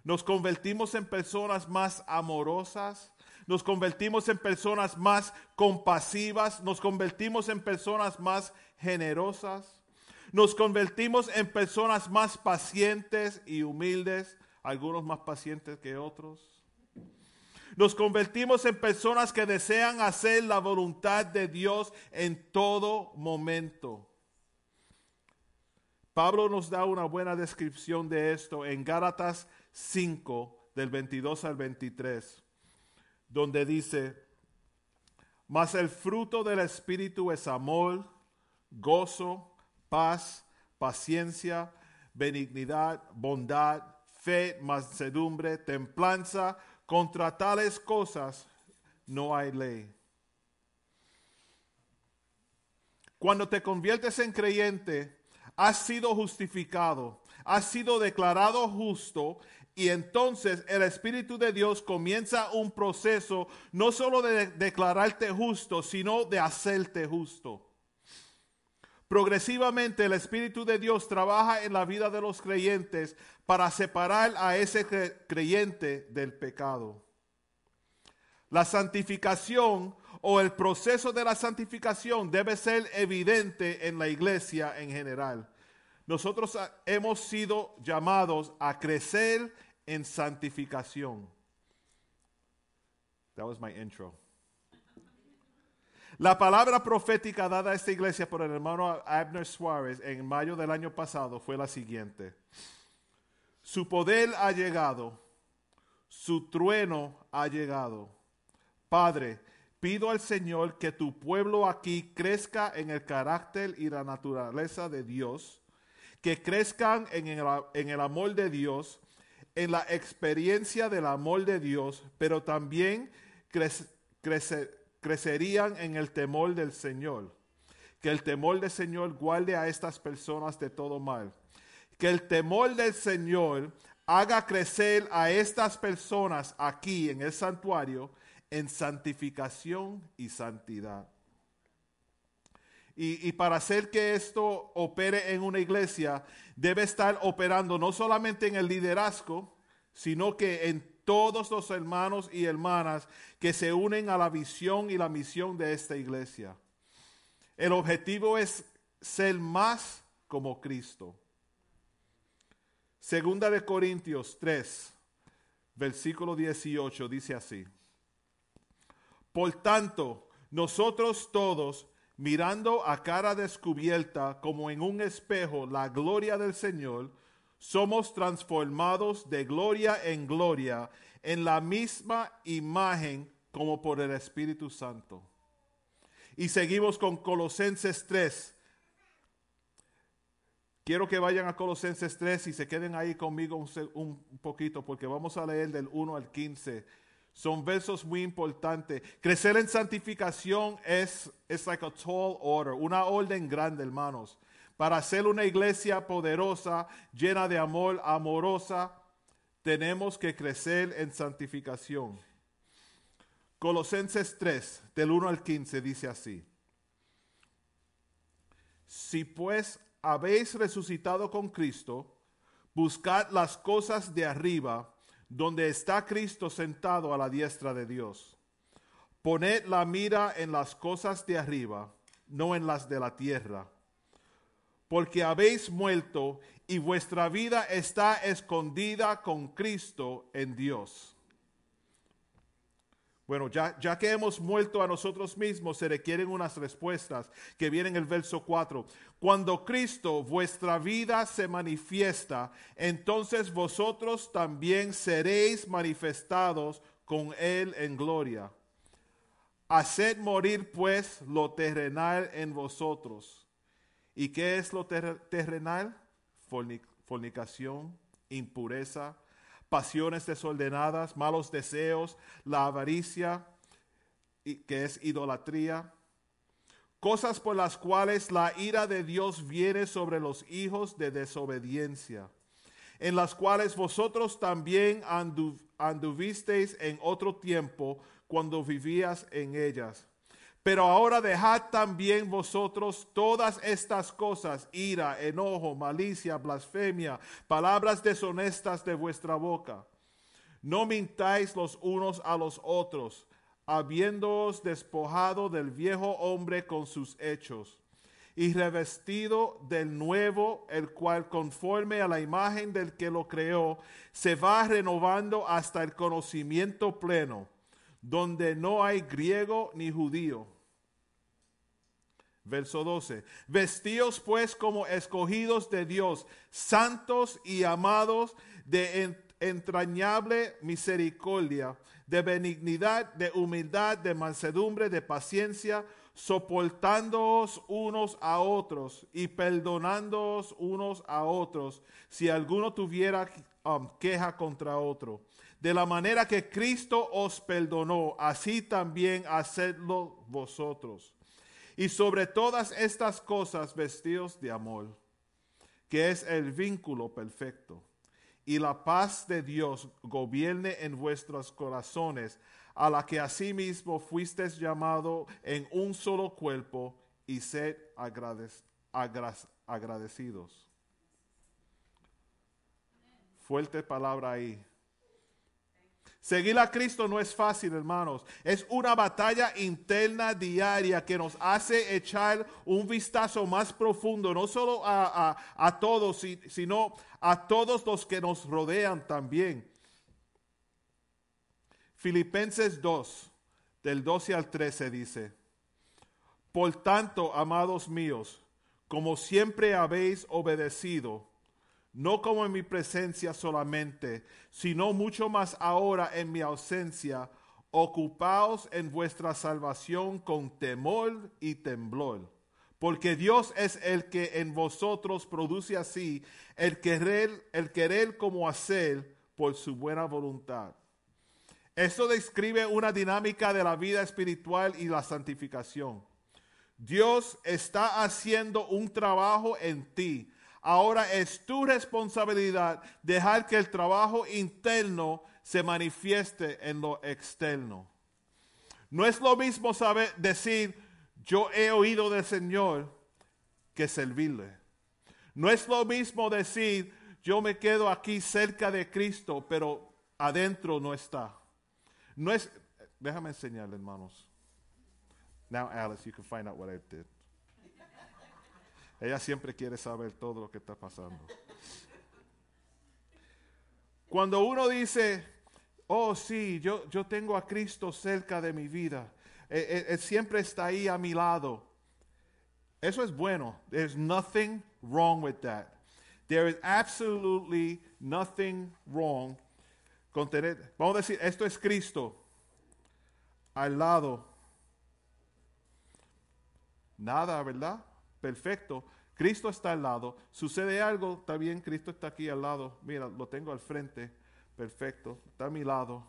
S6: Nos convertimos en personas más amorosas, nos convertimos en personas más compasivas, nos convertimos en personas más generosas, nos convertimos en personas más pacientes y humildes, algunos más pacientes que otros. Nos convertimos en personas que desean hacer la voluntad de Dios en todo momento. Pablo nos da una buena descripción de esto en Gálatas 5, del 22 al 23, donde dice, mas el fruto del Espíritu es amor, gozo, paz, paciencia, benignidad, bondad, fe, mansedumbre, templanza. Contra tales cosas no hay ley. Cuando te conviertes en creyente, has sido justificado, has sido declarado justo y entonces el Espíritu de Dios comienza un proceso no solo de declararte justo, sino de hacerte justo. Progresivamente el Espíritu de Dios trabaja en la vida de los creyentes para separar a ese cre- creyente del pecado. La santificación o el proceso de la santificación debe ser evidente en la iglesia en general. Nosotros hemos sido llamados a crecer en santificación. That was my intro. La palabra profética dada a esta iglesia por el hermano Abner Suárez en mayo del año pasado fue la siguiente. Su poder ha llegado, su trueno ha llegado. Padre, pido al Señor que tu pueblo aquí crezca en el carácter y la naturaleza de Dios, que crezcan en el, amor de Dios, en la experiencia del amor de Dios, pero también crec- crece- crecerían en el temor del Señor. Que el temor del Señor guarde a estas personas de todo mal. Que el temor del Señor haga crecer a estas personas aquí en el santuario en santificación y santidad. Y, para hacer que esto opere en una iglesia, debe estar operando no solamente en el liderazgo, sino que en todos los hermanos y hermanas que se unen a la visión y la misión de esta iglesia. El objetivo es ser más como Cristo. Segunda de Corintios 3, versículo 18 dice así. Por tanto, nosotros todos, mirando a cara descubierta como en un espejo la gloria del Señor, somos transformados de gloria en gloria en la misma imagen como por el Espíritu Santo. Y seguimos con Colosenses 3. Quiero que vayan a Colosenses 3 y se queden ahí conmigo un, poquito porque vamos a leer del 1 al 15. Son versos muy importantes. Crecer en santificación es, es like a tall order, una orden grande, hermanos. Para ser una iglesia poderosa, llena de amor, amorosa, tenemos que crecer en santificación. Colosenses 3, del 1 al 15, dice así. Si pues habéis resucitado con Cristo, buscad las cosas de arriba, donde está Cristo sentado a la diestra de Dios. Poned la mira en las cosas de arriba, no en las de la tierra. Porque habéis muerto y vuestra vida está escondida con Cristo en Dios. Bueno, ya, ya que hemos muerto a nosotros mismos, se requieren unas respuestas que vienen en el verso 4. Cuando Cristo, vuestra vida, se manifiesta, entonces vosotros también seréis manifestados con Él en gloria. Haced morir pues lo terrenal en vosotros. ¿Y qué es lo ter- terrenal? Forni- fornicación, impureza, pasiones desordenadas, malos deseos, la avaricia, y- que es idolatría. Cosas por las cuales la ira de Dios viene sobre los hijos de desobediencia, en las cuales vosotros también andu- anduvisteis en otro tiempo cuando vivías en ellas. Pero ahora dejad también vosotros todas estas cosas, ira, enojo, malicia, blasfemia, palabras deshonestas de vuestra boca. No mintáis los unos a los otros, habiéndoos despojado del viejo hombre con sus hechos, y revestido del nuevo, el cual conforme a la imagen del que lo creó, se va renovando hasta el conocimiento pleno, donde no hay griego ni judío. Verso 12. Vestíos pues como escogidos de Dios, santos y amados de en- entrañable misericordia, de benignidad, de humildad, de mansedumbre, de paciencia, soportándoos unos a otros y perdonándoos unos a otros, si alguno tuviera um, queja contra otro. De la manera que Cristo os perdonó, así también hacedlo vosotros. Y sobre todas estas cosas vestidos de amor, que es el vínculo perfecto. Y la paz de Dios gobierne en vuestros corazones, a la que asimismo fuisteis llamado en un solo cuerpo, y sed agradec- agra- agradecidos. Fuerte palabra ahí. Seguir a Cristo no es fácil, hermanos. Es una batalla interna diaria que nos hace echar un vistazo más profundo, no solo a, a- a todos, si- sino a todos los que nos rodean también. Filipenses 2, del 12 al 13 dice, Por tanto, amados míos, como siempre habéis obedecido, no como en mi presencia solamente, sino mucho más ahora en mi ausencia. Ocupaos en vuestra salvación con temor y temblor. Porque Dios es el que en vosotros produce así el querer, el querer como hacer por su buena voluntad. Esto describe una dinámica de la vida espiritual y la santificación. Dios está haciendo un trabajo en ti. Ahora es tu responsabilidad dejar que el trabajo interno se manifieste en lo externo. No es lo mismo saber decir, yo he oído del Señor, que servirle. No es lo mismo decir, yo me quedo aquí cerca de Cristo, pero adentro no está. No es, déjame enseñarle, hermanos. Now, Alice, you can find out what I did. Ella siempre quiere saber todo lo que está pasando. Cuando uno dice, oh sí, yo, yo tengo a Cristo cerca de mi vida, él, él- él siempre está ahí a mi lado. Eso es bueno. There's nothing wrong with that. There is absolutely nothing wrong con tener, vamos a decir, esto es Cristo al lado. Nada, ¿verdad? Perfecto. Cristo está al lado. Sucede algo, está bien, Cristo está aquí al lado. Mira, lo tengo al frente. Perfecto. Está a mi lado.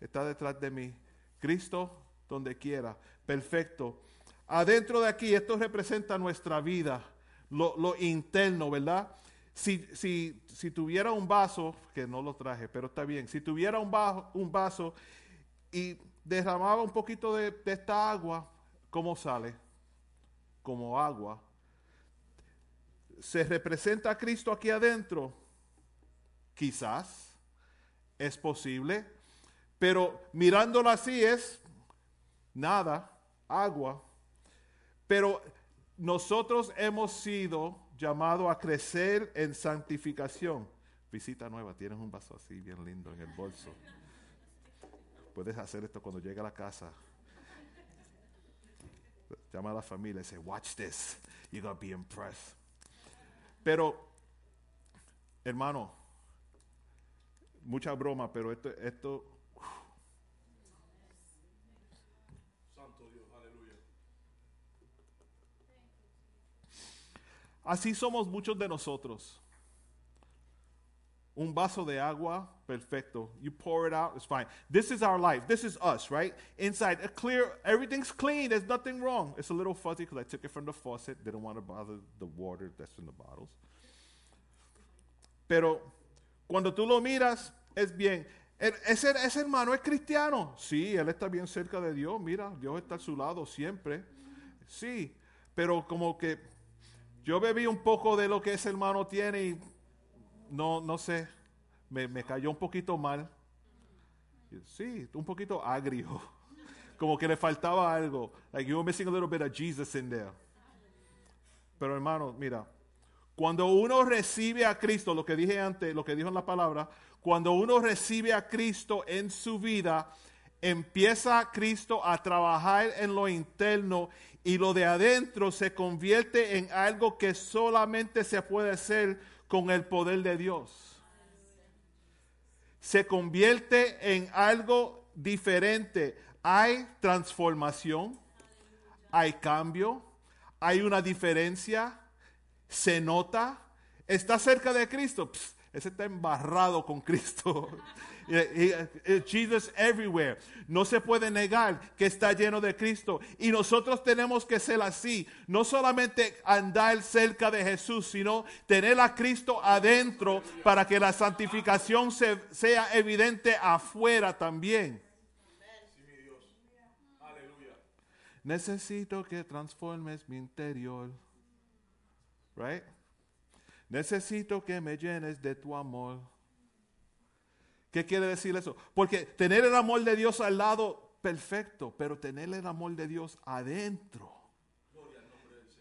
S6: Está detrás de mí. Cristo donde quiera. Perfecto. Adentro de aquí, esto representa nuestra vida, lo, lo interno, ¿verdad? Si, si, si tuviera un vaso, que no lo traje, pero está bien, si tuviera un, bajo- un vaso y derramaba un poquito de, de esta agua, ¿cómo sale? Como agua. ¿Se representa a Cristo aquí adentro? Quizás, es posible, pero mirándolo así es nada, agua. Pero nosotros hemos sido llamados a crecer en santificación. Visita nueva, tienes un vaso así bien lindo en el bolso. Puedes hacer esto cuando llegue a la casa. Llama a la familia y dice, watch this. You're going to be impressed. Pero, hermano, mucha broma, pero esto, esto Así somos muchos de nosotros. Un vaso de agua, perfecto. You pour it out, it's fine. This is our life. This is us, right? Inside, a clear, everything's clean. There's nothing wrong. It's a little fuzzy because I took it from the faucet. Didn't want to bother the water that's in the bottles. Pero cuando tú lo miras, es bien. El- Ese, ese hermano es cristiano. Sí, él está bien cerca de Dios. Mira, Dios está a su lado siempre. Sí, pero como que yo bebí un poco de lo que ese hermano tiene y no, no sé, me, me cayó un poquito mal. Sí, un poquito agrio. Como que le faltaba algo. Like you were missing a little bit of Jesus in there. Pero hermano, mira, cuando uno recibe a Cristo, lo que dije antes, lo que dijo en la palabra, cuando uno recibe a Cristo en su vida, empieza Cristo a trabajar en lo interno y lo de adentro se convierte en algo que solamente se puede hacer con el poder de Dios. Se convierte en algo diferente. Hay transformación, hay cambio, hay una diferencia, se nota, está cerca de Cristo. Ese está embarrado con Cristo. Jesus everywhere. No se puede negar que está lleno de Cristo. Y nosotros tenemos que ser así. No solamente andar cerca de Jesús, sino tener a Cristo adentro para que la santificación se- sea evidente afuera también. Necesito que transformes mi interior. Right? Necesito que me llenes de tu amor. ¿Qué quiere decir eso? Porque tener el amor de Dios al lado, perfecto, pero tener el amor de Dios adentro.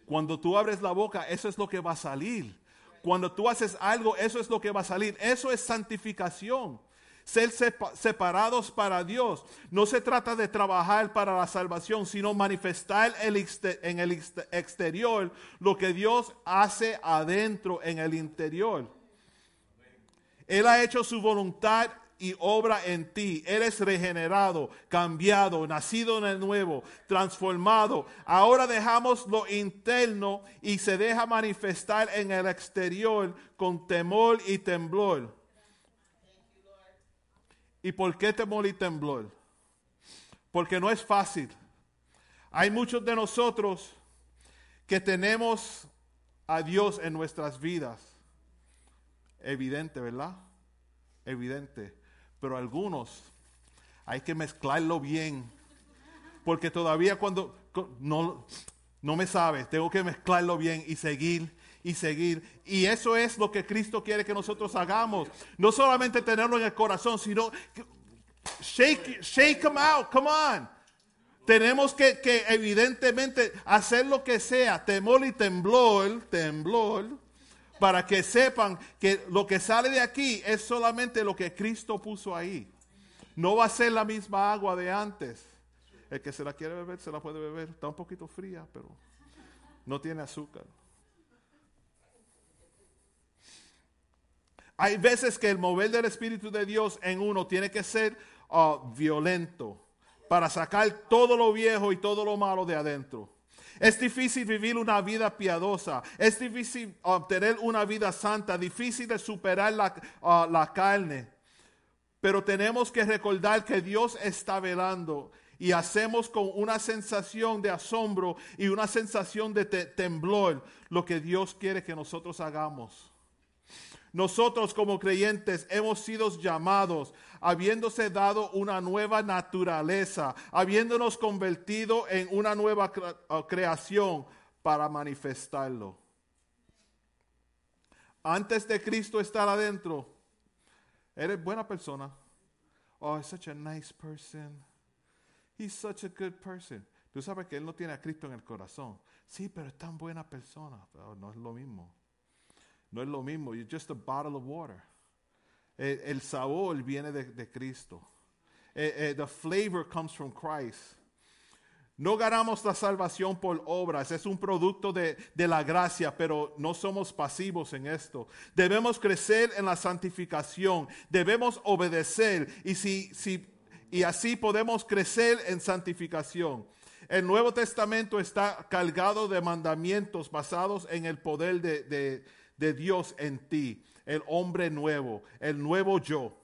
S6: Cuando tú abres la boca, eso es lo que va a salir. Cuando tú haces algo, eso es lo que va a salir. Eso es santificación. Ser sepa- separados para Dios. No se trata de trabajar para la salvación, sino manifestar el en el exte- exterior lo que Dios hace adentro en el interior. Él ha hecho su voluntad y obra en ti. Eres regenerado, cambiado, nacido el nuevo, transformado. Ahora dejamos lo interno y se deja manifestar en el exterior con temor y temblor. ¿Y por qué temor y temblor? Porque no es fácil. Hay muchos de nosotros que tenemos a Dios en nuestras vidas. Evidente, ¿verdad? Evidente. Pero algunos hay que mezclarlo bien. Porque todavía cuando no, no me sabe, tengo que mezclarlo bien y seguir y seguir. Y eso es lo que Cristo quiere que nosotros hagamos. No solamente tenerlo en el corazón, sino shake, shake them out, come on. Tenemos que, que evidentemente hacer lo que sea, temor y temblor, temblor, para que sepan que lo que sale de aquí es solamente lo que Cristo puso ahí. No va a ser la misma agua de antes. El que se la quiere beber, se la puede beber. Está un poquito fría, pero no tiene azúcar. Hay veces que el mover del Espíritu de Dios en uno tiene que ser ah, violento para sacar todo lo viejo y todo lo malo de adentro. Es difícil vivir una vida piadosa, es difícil obtener una vida santa, difícil de superar la, ah, la carne. Pero tenemos que recordar que Dios está velando y hacemos con una sensación de asombro y una sensación de te- temblor lo que Dios quiere que nosotros hagamos. Nosotros como creyentes hemos sido llamados, habiéndose dado una nueva naturaleza, habiéndonos convertido en una nueva uh, creación para manifestarlo. Antes de Cristo estar adentro, eres buena persona. Oh, he's such a nice person. He's such a good person. Tú sabes que él no tiene a Cristo en el corazón. Sí, pero es tan buena persona. Pero no es lo mismo. No es lo mismo. You're just a bottle of water. El, el sabor viene de, de Cristo. Eh, eh, the flavor comes from Christ. No ganamos la salvación por obras, es un producto de, de la gracia, pero no somos pasivos en esto. Debemos crecer en la santificación, debemos obedecer y, si, si, y así podemos crecer en santificación. El Nuevo Testamento está cargado de mandamientos basados en el poder de, de- de Dios en ti, el hombre nuevo, el nuevo yo.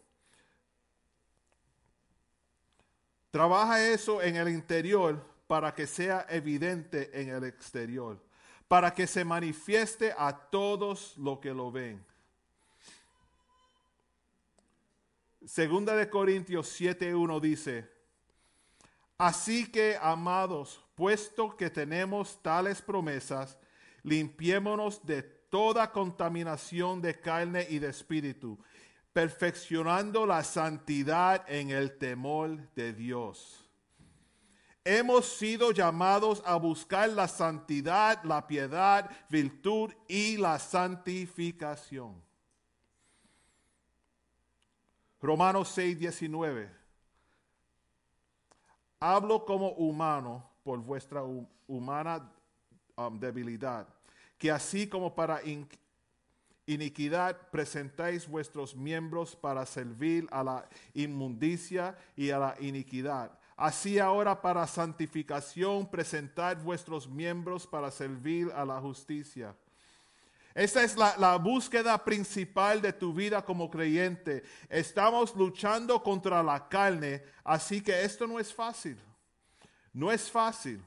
S6: Trabaja eso en el interior para que sea evidente en el exterior, para que se manifieste a todos los que lo ven. Segunda de Corintios 7:1 dice, Así que, amados, puesto que tenemos tales promesas, limpiémonos de toda contaminación de carne y de espíritu, perfeccionando la santidad en el temor de Dios. Hemos sido llamados a buscar la santidad, la piedad, virtud y la santificación. Romanos 6, 19. Hablo como humano por vuestra hu- humana um, debilidad, que así como para in- iniquidad presentáis vuestros miembros para servir a la inmundicia y a la iniquidad. Así ahora para santificación presentad vuestros miembros para servir a la justicia. Esa es la búsqueda principal de tu vida como creyente. Estamos luchando contra la carne, así que esto no es fácil. No es fácil.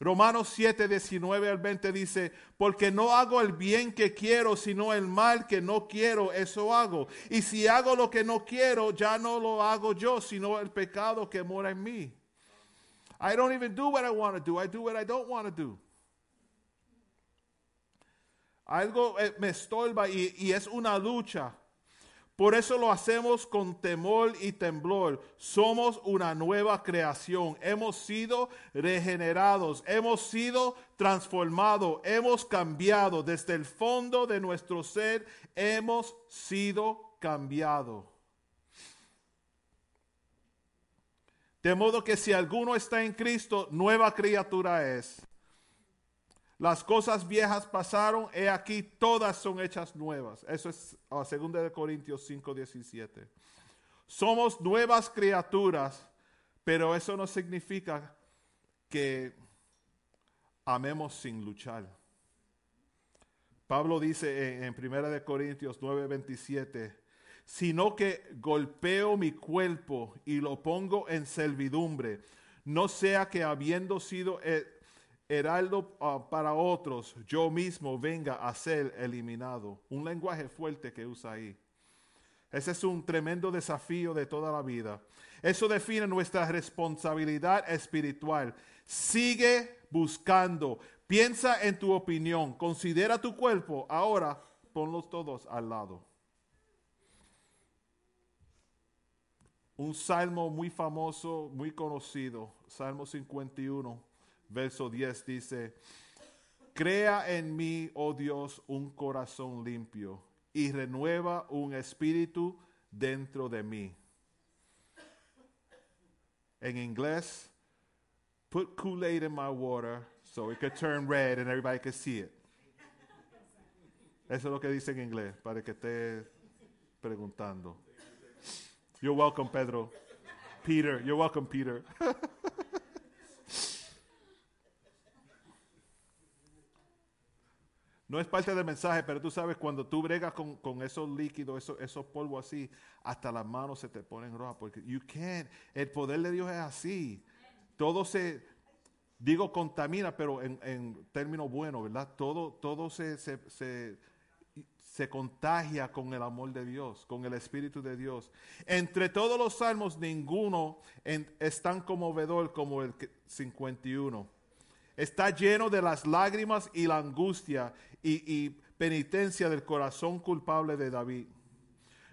S6: Romanos 7, 19 al 20 dice, porque no hago el bien que quiero, sino el mal que no quiero, eso hago. Y si hago lo que no quiero, ya no lo hago yo, sino el pecado que mora en mí. I don't even do what I want to do, I do what I don't want to do. Algo eh, me estorba y, y es una lucha. Por eso lo hacemos con temor y temblor. Somos una nueva creación. Hemos sido regenerados. Hemos sido transformados. Hemos cambiado. Desde el fondo de nuestro ser hemos sido cambiados. De modo que si alguno está en Cristo, nueva criatura es. Las cosas viejas pasaron, he aquí todas son hechas nuevas. Eso es uh, 2 de Corintios 5, 17. Somos nuevas criaturas, pero eso no significa que amemos sin luchar. Pablo dice en, en 1 de Corintios 9, 27, sino que golpeo mi cuerpo y lo pongo en servidumbre, no sea que habiendo sido eh, heraldo ah, para otros, yo mismo venga a ser eliminado. Un lenguaje fuerte que usa ahí. Ese es un tremendo desafío de toda la vida. Eso define nuestra responsabilidad espiritual. Sigue buscando. Piensa en tu opinión. Considera tu cuerpo. Ahora ponlos todos al lado. Un salmo muy famoso, muy conocido, Salmo 51, verso 10 dice, Crea en mí, oh Dios, un corazón limpio y renueva un espíritu dentro de mí. En inglés, put Kool-Aid in my water so it could turn red and everybody could see it. Eso es lo que dice en inglés, para que esté preguntando. You're welcome, Pedro. Peter, you're welcome, Peter. No es parte del mensaje, pero tú sabes, cuando tú bregas con, con esos líquidos, esos, esos polvos así, hasta las manos se te ponen rojas, porque you can't. El poder de Dios es así. Todo se, digo, contamina, pero en, en términos buenos, ¿verdad? Todo, todo se, se, se, se contagia con el amor de Dios, con el Espíritu de Dios. Entre todos los salmos, ninguno en- es tan conmovedor como el que- 51. Está lleno de las lágrimas y la angustia y, penitencia del corazón culpable de David.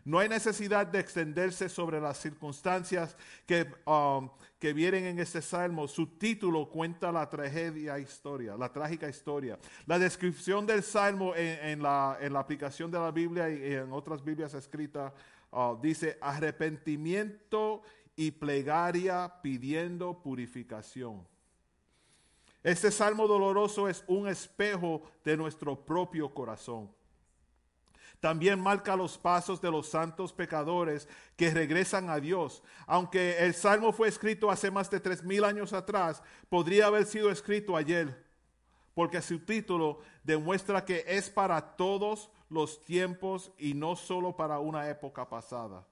S6: No hay necesidad de extenderse sobre las circunstancias que, um, que vienen en este salmo. Su título cuenta la tragedia historia, la trágica historia. La descripción del salmo en, en la, en la aplicación de la Biblia y en otras Biblias escritas uh, dice arrepentimiento y plegaria pidiendo purificación. Este salmo doloroso es un espejo de nuestro propio corazón. También marca los pasos de los santos pecadores que regresan a Dios. Aunque el salmo fue escrito hace más de tres mil años atrás, podría haber sido escrito ayer, porque su título demuestra que es para todos los tiempos y no solo para una época pasada.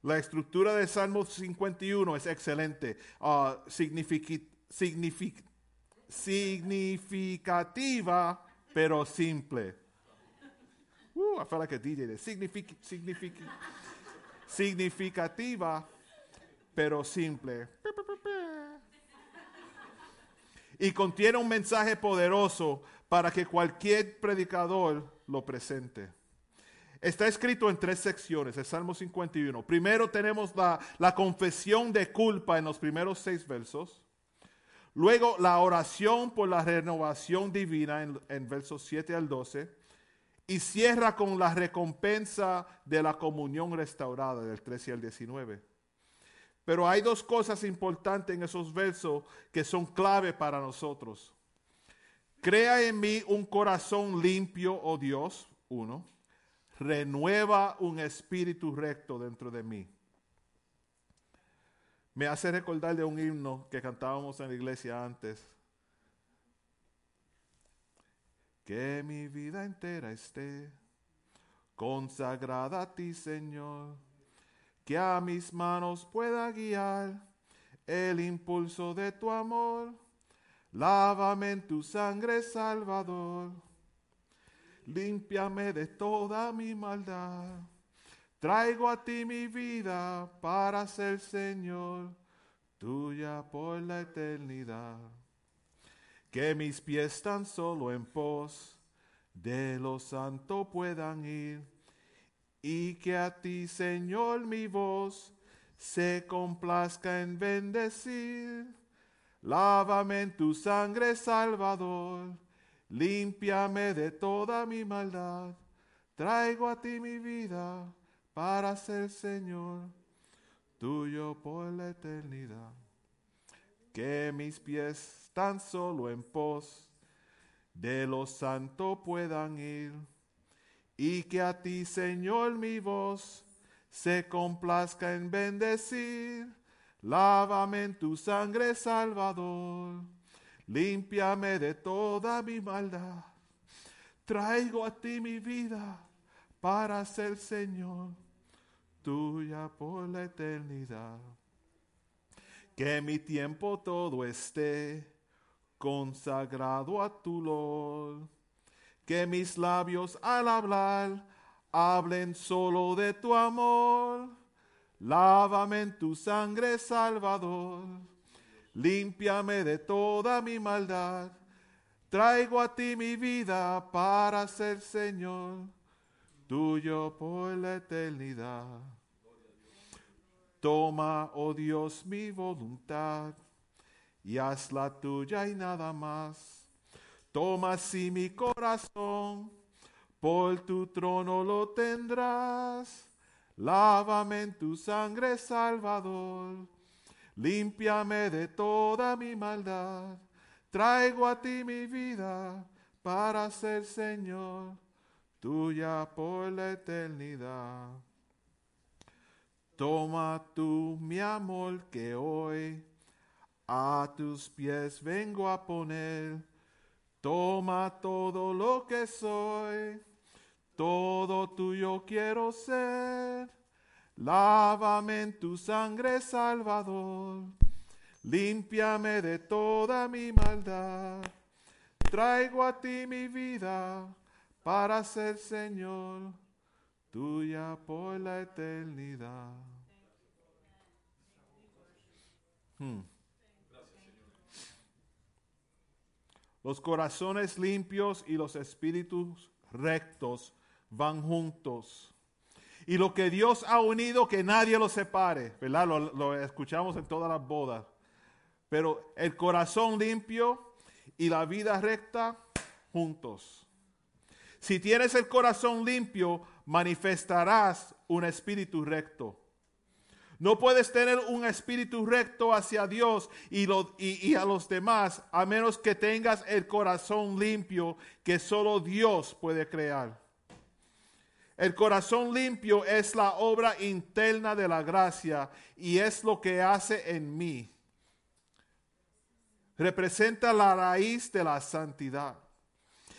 S6: La estructura del Salmo 51 es excelente, significi- signific- significativa, pero simple. Uh, I felt like a DJ there. Signific- signific- significativa, pero simple. Y contiene un mensaje poderoso para que cualquier predicador lo presente. Está escrito en tres secciones, el Salmo 51. Primero tenemos la confesión de culpa en los primeros seis versos. Luego la oración por la renovación divina en, versos 7 al 12. Y cierra con la recompensa de la comunión restaurada del 13 al 19. Pero hay dos cosas importantes en esos versos que son clave para nosotros. Crea en mí un corazón limpio, oh Dios, uno. Renueva un espíritu recto dentro de mí. Me hace recordar de un himno que cantábamos en la iglesia antes. Que mi vida entera esté consagrada a ti, Señor. Que a mis manos pueda guiar el impulso de tu amor. Lávame en tu sangre, Salvador. Límpiame de toda mi maldad. Traigo a ti mi vida para ser Señor, tuya por la eternidad. Que mis pies tan solo en pos de lo santo puedan ir y que a ti, Señor, mi voz se complazca en bendecir. Lávame en tu sangre, Salvador, límpiame de toda mi maldad. Traigo a ti mi vida para ser Señor, tuyo por la eternidad. Que mis pies tan solo en pos de los santos puedan ir. Y que a ti, Señor, mi voz se complazca en bendecir. Lávame en tu sangre, Salvador. Límpiame de toda mi maldad. Traigo a ti mi vida para ser Señor tuya por la eternidad. Que mi tiempo todo esté consagrado a tu Lord. Que mis labios al hablar hablen solo de tu amor. Lávame en tu sangre, Salvador. Límpiame de toda mi maldad. Traigo a ti mi vida para ser Señor tuyo por la eternidad. Toma, oh Dios, mi voluntad y hazla tuya y nada más. Toma así mi corazón, por tu trono lo tendrás. Lávame en tu sangre, Salvador. Límpiame de toda mi maldad. Traigo a ti mi vida para ser Señor tuya por la eternidad. Toma tú mi amor que hoy a tus pies vengo a poner. Toma todo lo que soy, todo tuyo quiero ser. Lávame en tu sangre, Salvador. Límpiame de toda mi maldad. Traigo a ti mi vida para ser Señor tuya por la eternidad. Hmm. Los corazones limpios y los espíritus rectos van juntos. Y lo que Dios ha unido, que nadie lo separe, ¿verdad? Lo, lo escuchamos en todas las bodas. Pero el corazón limpio y la vida recta juntos. Si tienes el corazón limpio, manifestarás un espíritu recto. No puedes tener un espíritu recto hacia Dios y, a los demás a menos que tengas el corazón limpio que solo Dios puede crear. El corazón limpio es la obra interna de la gracia y es lo que hace en mí. Representa la raíz de la santidad.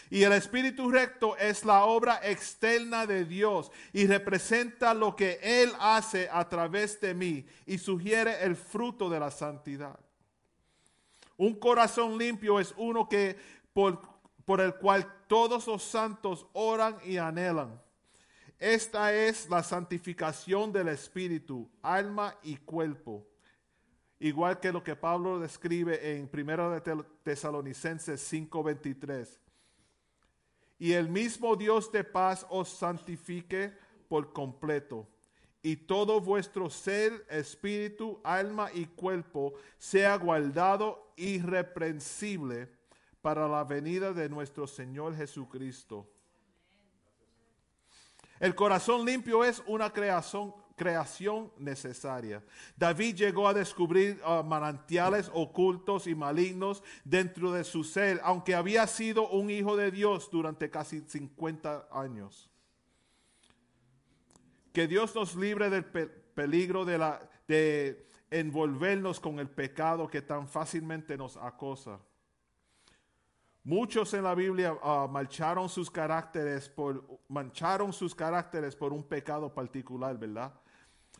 S6: Y el Espíritu recto es la obra externa de Dios y representa lo que Él hace a través de mí y sugiere el fruto de la santidad. Un corazón limpio es uno que por, por el cual todos los santos oran y anhelan. Esta es la santificación del espíritu, alma y cuerpo. Igual que lo que Pablo describe en 1 de Tesalonicenses 5:23 y el mismo Dios de paz os santifique por completo. Y todo vuestro ser, espíritu, alma y cuerpo sea guardado irreprensible para la venida de nuestro Señor Jesucristo. El corazón limpio es una creación, creación necesaria. David llegó a descubrir uh, manantiales ocultos y malignos dentro de su ser, aunque había sido un hijo de Dios durante casi 50 años. Que Dios nos libre del peligro de, la, de envolvernos con el pecado que tan fácilmente nos acosa. Muchos en la Biblia mancharon sus caracteres por mancharon sus caracteres por un pecado particular, ¿verdad?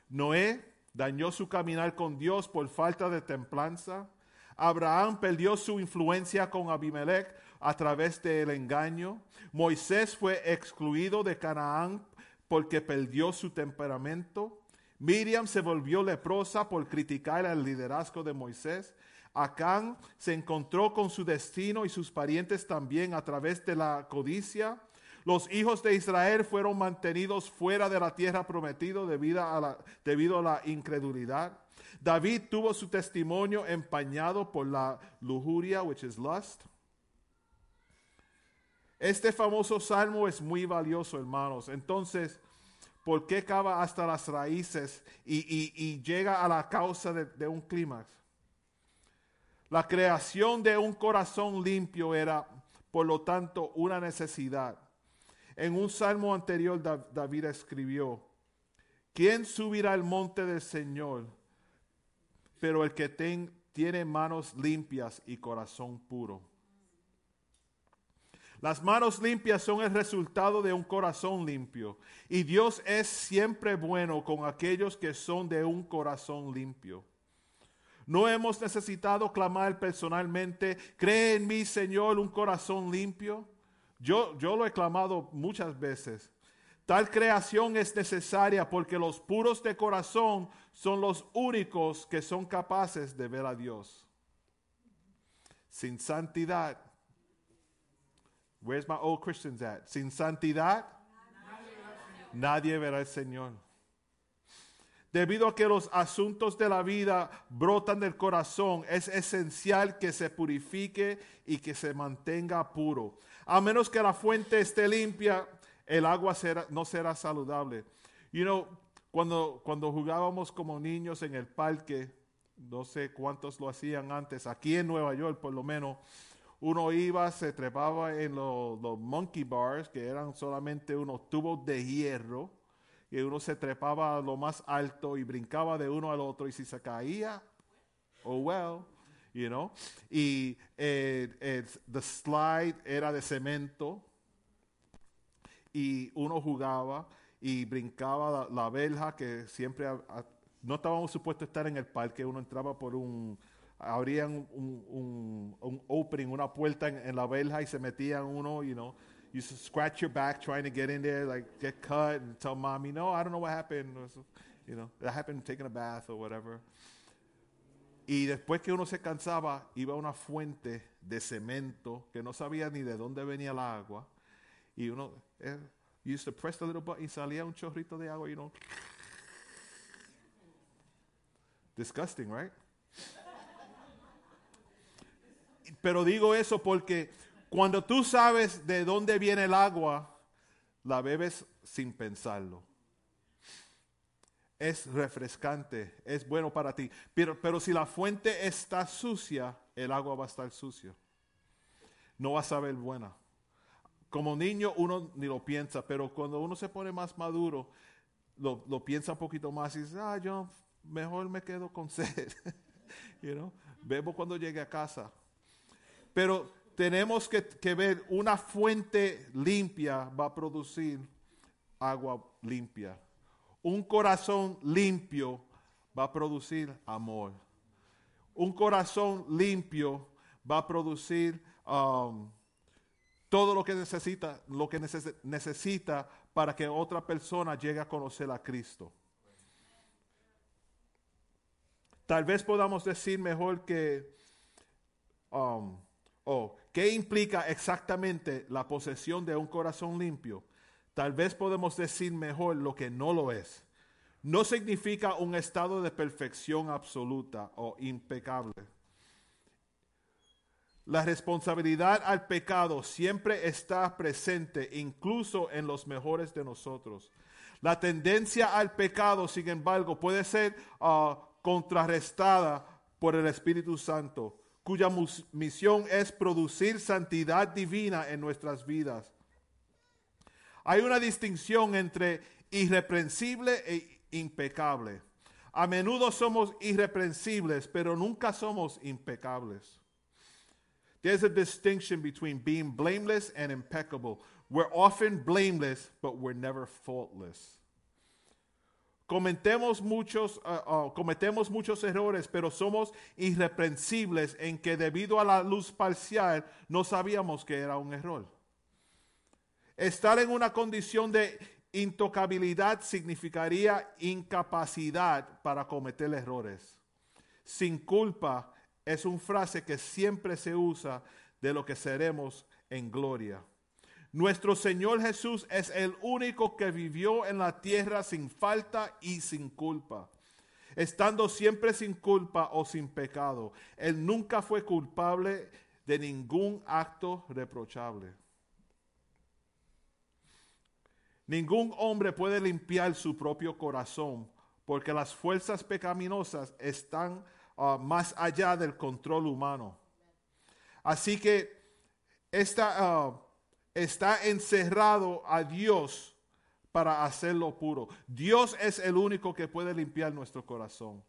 S6: Noé dañó su caminar con Dios por falta de templanza. Abraham perdió su influencia con Abimelech a través del engaño. Moisés fue excluido de Canaán porque perdió su temperamento. Miriam se volvió leprosa por criticar el liderazgo de Moisés. Acán se encontró con su destino y sus parientes también a través de la codicia. Los hijos de Israel fueron mantenidos fuera de la tierra prometida debido a la, incredulidad. David tuvo su testimonio empañado por la lujuria, which is lust. Este famoso salmo es muy valioso, hermanos. Entonces, ¿por qué cava hasta las raíces y, llega a la causa de, de un clímax? La creación de un corazón limpio era por lo tanto, una necesidad. En un salmo anterior, Da- David escribió, ¿quién subirá al monte del Señor? Pero el que ten- tiene manos limpias y corazón puro. Las manos limpias son el resultado de un corazón limpio. Y Dios es siempre bueno con aquellos que son de un corazón limpio. No hemos necesitado clamar personalmente, cree en mí, Señor, un corazón limpio. Yo, yo lo he clamado muchas veces. Tal creación es necesaria porque los puros de corazón son los únicos que son capaces de ver a Dios. Sin santidad, where's my old Christians at? Sin santidad, nadie verá al Señor. Debido a que los asuntos de la vida brotan del corazón, es esencial que se purifique y que se mantenga puro. A menos que la fuente esté limpia, el agua será- no será saludable. You know, cuando, cuando jugábamos como niños en el parque, no sé cuántos lo hacían antes, aquí en Nueva York por lo menos, uno iba, se trepaba en los, los monkey bars, que eran solamente unos tubos de hierro, y uno se trepaba a lo más alto y brincaba de uno al otro, y si se caía, oh well, you know. Y eh, eh, the slide era de cemento, y uno jugaba y brincaba la, la que siempre no estábamos supuestos estar en el parque, uno entraba por un, abrían un, un, opening, una puerta en, en la verja y se metían uno, you know, you scratch your back trying to get in there, like get cut and tell mommy, no, I don't know what happened, you know, that happened taking a bath or whatever. Y después que uno se cansaba, iba a una fuente de cemento que no sabía ni de dónde venía el agua. Y uno, eh, you used to press the little button y salía un chorrito de agua, you know. Disgusting, right? Pero digo eso porque cuando tú sabes de dónde viene el agua, la bebes sin pensarlo. Es refrescante, es bueno para ti. Pero, pero si la fuente está sucia, el agua va a estar sucia. No va a saber buena. Como niño uno ni lo piensa, pero cuando uno se pone más maduro, lo, lo piensa un poquito más y dice, ah, yo mejor me quedo con sed. you know? Bebo cuando llegue a casa. Pero tenemos que, ver, una fuente limpia va a producir agua limpia. Un corazón limpio va a producir amor. Un corazón limpio va a producir um, todo lo que necesita, lo que neces- necesita para que otra persona llegue a conocer a Cristo. Tal vez podamos decir mejor que, um, oh, ¿qué implica exactamente la posesión de un corazón limpio? Tal vez podemos decir mejor lo que no lo es. No significa un estado de perfección absoluta o impecable. La responsabilidad al pecado siempre está presente, incluso en los mejores de nosotros. La tendencia al pecado, sin embargo, puede ser ah, contrarrestada por el Espíritu Santo, cuya misión es producir santidad divina en nuestras vidas. Hay una distinción entre irreprensible e impecable. A menudo somos irreprensibles, pero nunca somos impecables. There's a distinction between being blameless and impeccable. We're often blameless, but we're never faultless. Cometemos muchos, uh, uh, cometemos muchos errores, pero somos irreprensibles en que debido a la luz parcial no sabíamos que era un error. Estar en una condición de intocabilidad significaría incapacidad para cometer errores. Sin culpa es una frase que siempre se usa de lo que seremos en gloria. Nuestro Señor Jesús es el único que vivió en la tierra sin falta y sin culpa, estando siempre sin culpa o sin pecado. Él nunca fue culpable de ningún acto reprochable. Ningún hombre puede limpiar su propio corazón porque las fuerzas pecaminosas están ah, más allá del control humano. Así que está, ah, está encerrado a Dios para hacerlo puro. Dios es el único que puede limpiar nuestro corazón.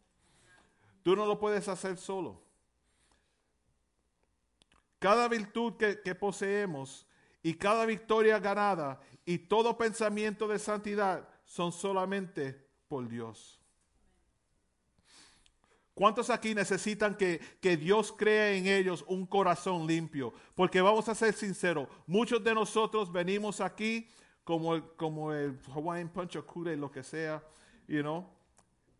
S6: Tú no lo puedes hacer solo. Cada virtud que, poseemos y cada victoria ganada y todo pensamiento de santidad son solamente por Dios. ¿Cuántos aquí necesitan que, que Dios cree en ellos un corazón limpio? Porque vamos a ser sinceros, muchos de nosotros venimos aquí como el, como el Hawaiian Punch Kure, lo que sea, you know.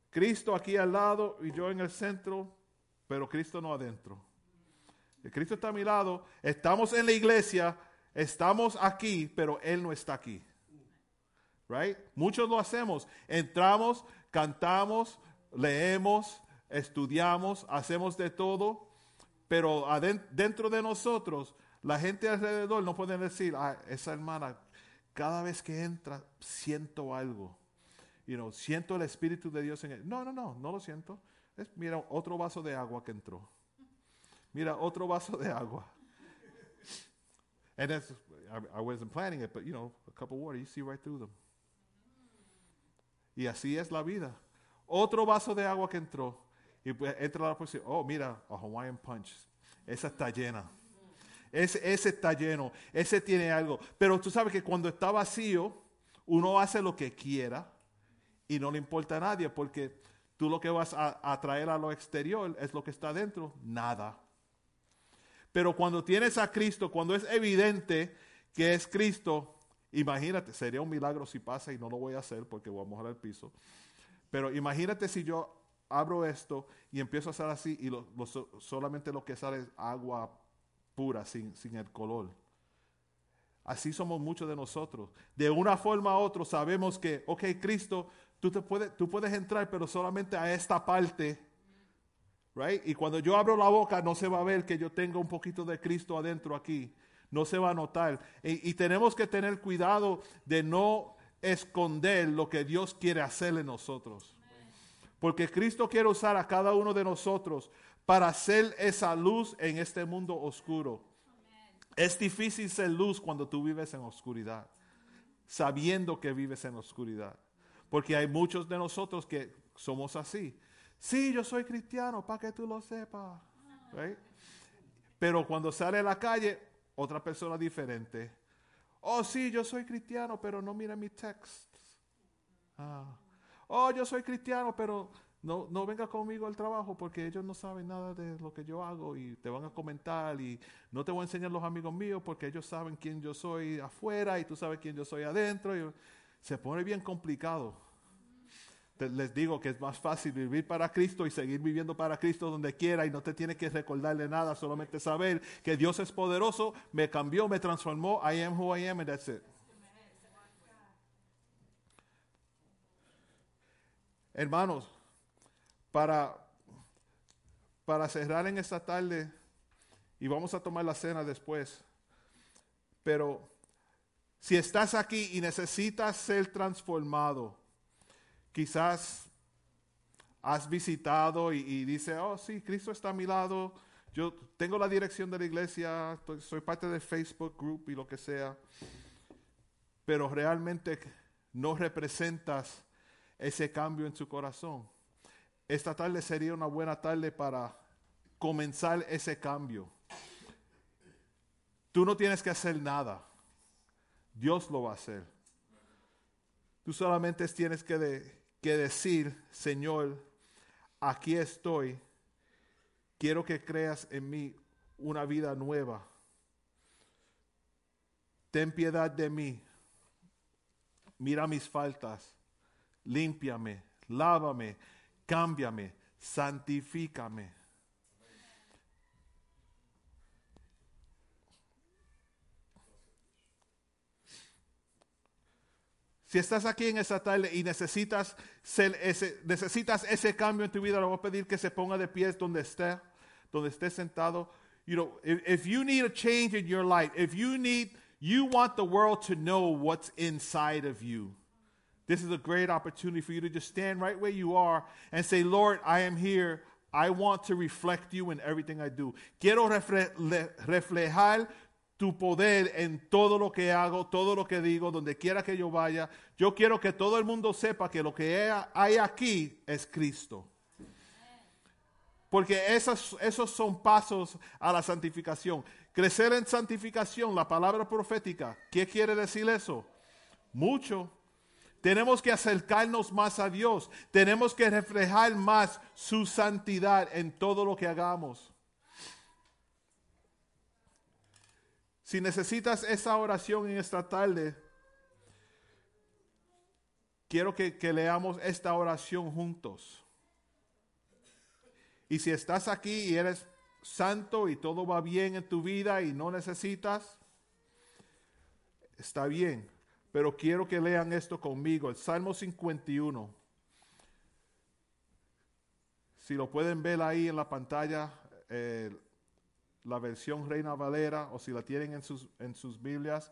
S6: Cristo aquí al lado y yo en el centro, pero Cristo no adentro. El Cristo está a mi lado, estamos en la iglesia, estamos aquí, pero Él no está aquí. Right? Muchos lo hacemos. Entramos, cantamos, leemos, estudiamos, hacemos de todo, pero dentro de nosotros, la gente alrededor no puede decir, ah, esa hermana, cada vez que entra, siento algo. You know, siento el Espíritu de Dios en él. No, no, no, no lo siento. Es, mira, otro vaso de agua que entró. Mira, otro vaso de agua. And that's, I, I wasn't planning it, but you know, a cup of water, you see right through them. Y así es la vida. Otro vaso de agua que entró. Y pues entra la persona, oh, mira, a Hawaiian Punch. Esa está llena. Ese, ese está lleno. Ese tiene algo. Pero tú sabes que cuando está vacío, uno hace lo que quiera y no le importa a nadie porque tú lo que vas a, a traer a lo exterior es lo que está dentro. Nada. Pero cuando tienes a Cristo, cuando es evidente que es Cristo, imagínate, sería un milagro si pasa y no lo voy a hacer porque voy a mojar el piso. Pero imagínate si yo abro esto y empiezo a hacer así y lo- lo so- solamente lo que sale es agua pura, sin, sin el color. Así somos muchos de nosotros. De una forma u otra sabemos que, ok, Cristo, tú, te puedes, tú puedes entrar, pero solamente a esta parte. Right? Y cuando yo abro la boca no se va a ver que yo tengo un poquito de Cristo adentro aquí. No se va a notar. Y, y tenemos que tener cuidado de no esconder lo que Dios quiere hacer en nosotros. Porque Cristo quiere usar a cada uno de nosotros para hacer esa luz en este mundo oscuro. Es difícil ser luz cuando tú vives en oscuridad, sabiendo que vives en oscuridad. Porque hay muchos de nosotros que somos así. Sí, yo soy cristiano, para que tú lo sepas. Pero cuando sale a la calle, otra persona diferente. Oh, sí, yo soy cristiano, pero no mira mis texts. Ah. Oh, yo soy cristiano, pero no, no venga conmigo al trabajo porque ellos no saben nada de lo que yo hago y te van a comentar y no te voy a enseñar los amigos míos porque ellos saben quién yo soy afuera y tú sabes quién yo soy adentro. se pone bien complicado. Les digo que es más fácil vivir para Cristo y seguir viviendo para Cristo donde quiera y no te tienes que recordarle nada, solamente saber que Dios es poderoso, me cambió, me transformó, I am who I am and that's it. Hermanos, para, para cerrar en esta tarde, y vamos a tomar la cena después, pero si estás aquí y necesitas ser transformado, quizás has visitado y, dice, oh sí, Cristo está a mi lado, yo tengo la dirección de la iglesia, soy parte del Facebook group y lo que sea, pero realmente no representas ese cambio en su corazón. Esta tarde sería una buena tarde para comenzar ese cambio. Tú no tienes que hacer nada. Dios lo va a hacer. Tú solamente tienes que, de- que decir, Señor, aquí estoy. Quiero que creas en mí una vida nueva. Ten piedad de mí. Mira mis faltas. Límpiame, lávame, cámbiame, santifícame. Si estás aquí en esta tarde y necesitas, ser ese, necesitas ese cambio en tu vida, le voy a pedir que se ponga de pies donde esté, donde esté sentado. You know, if, if you need a change in your life, if you need, you want the world to know what's inside of you. This is a great opportunity for you to just stand right where you are and say, Lord, I am here. I want to reflect you in everything I do. Quiero refle- le- reflejar tu poder en todo lo que hago, todo lo que digo, donde quiera que yo vaya. Yo quiero que todo el mundo sepa que lo que hay aquí es Cristo. Porque esos, esos son pasos a la santificación. Crecer en santificación, la palabra profética, ¿qué quiere decir eso? Mucho. Tenemos que acercarnos más a Dios. Tenemos que reflejar más su santidad en todo lo que hagamos. Si necesitas esa oración en esta tarde, quiero que, que leamos esta oración juntos. Y si estás aquí y eres santo y todo va bien en tu vida y no necesitas, está bien. Pero quiero que lean esto conmigo, el Salmo 51. Si lo pueden ver ahí en la pantalla, eh, la versión Reina Valera, o si la tienen en sus, en sus Biblias,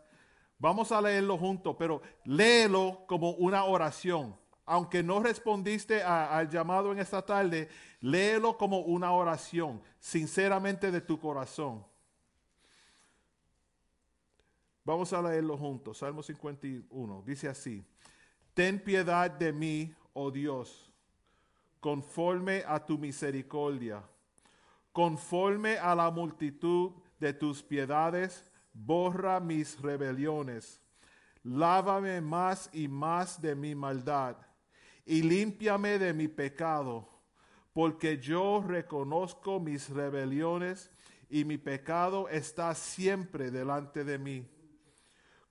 S6: vamos a leerlo juntos, pero léelo como una oración aunque no respondiste al llamado en esta tarde, léelo como una oración, sinceramente de tu corazón. Vamos a leerlo juntos. Salmo 51 dice así: Ten piedad de mí, oh Dios, conforme a tu misericordia, conforme a la multitud de tus piedades, borra mis rebeliones. Lávame más y más de mi maldad y límpiame de mi pecado, porque yo reconozco mis rebeliones y mi pecado está siempre delante de mí.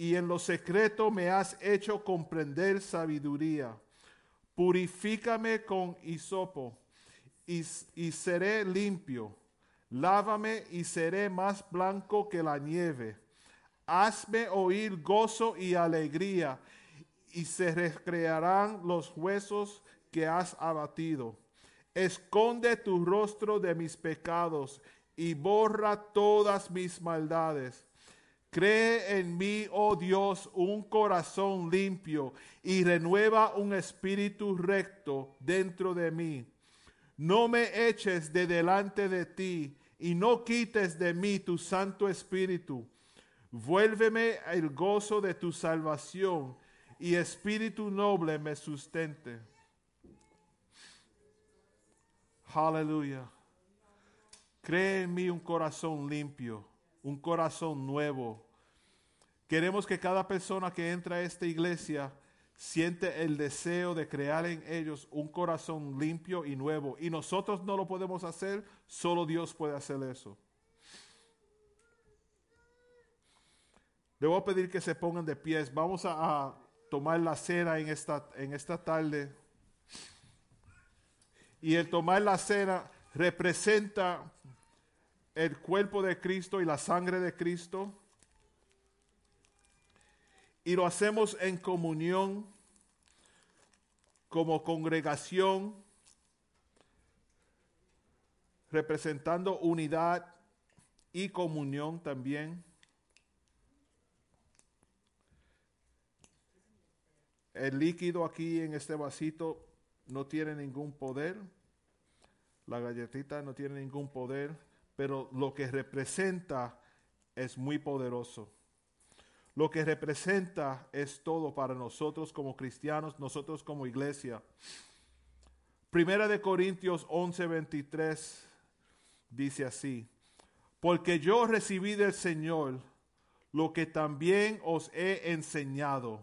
S6: y en lo secreto me has hecho comprender sabiduría. Purifícame con hisopo, y, y seré limpio. Lávame y seré más blanco que la nieve. Hazme oír gozo y alegría y se recrearán los huesos que has abatido. Esconde tu rostro de mis pecados y borra todas mis maldades. Cree en mí, oh Dios, un corazón limpio y renueva un espíritu recto dentro de mí. No me eches de delante de ti y no quites de mí tu santo espíritu. Vuélveme el gozo de tu salvación y espíritu noble me sustente. Aleluya. Cree en mí un corazón limpio, un corazón nuevo. Queremos que cada persona que entra a esta iglesia siente el deseo de crear en ellos un corazón limpio y nuevo. Y nosotros no lo podemos hacer, solo Dios puede hacer eso. Le voy a pedir que se pongan de pies. Vamos a, tomar la cena en esta, en esta tarde. Y el tomar la cena representa el cuerpo de Cristo y la sangre de Cristo. Y lo hacemos en comunión, como congregación, representando unidad y comunión también. El líquido aquí en este vasito no tiene ningún poder. La galletita no tiene ningún poder, pero lo que representa es muy poderoso. Lo que representa es todo para nosotros como cristianos, nosotros como iglesia. Primera de Corintios 11:23 dice así, porque yo recibí del Señor lo que también os he enseñado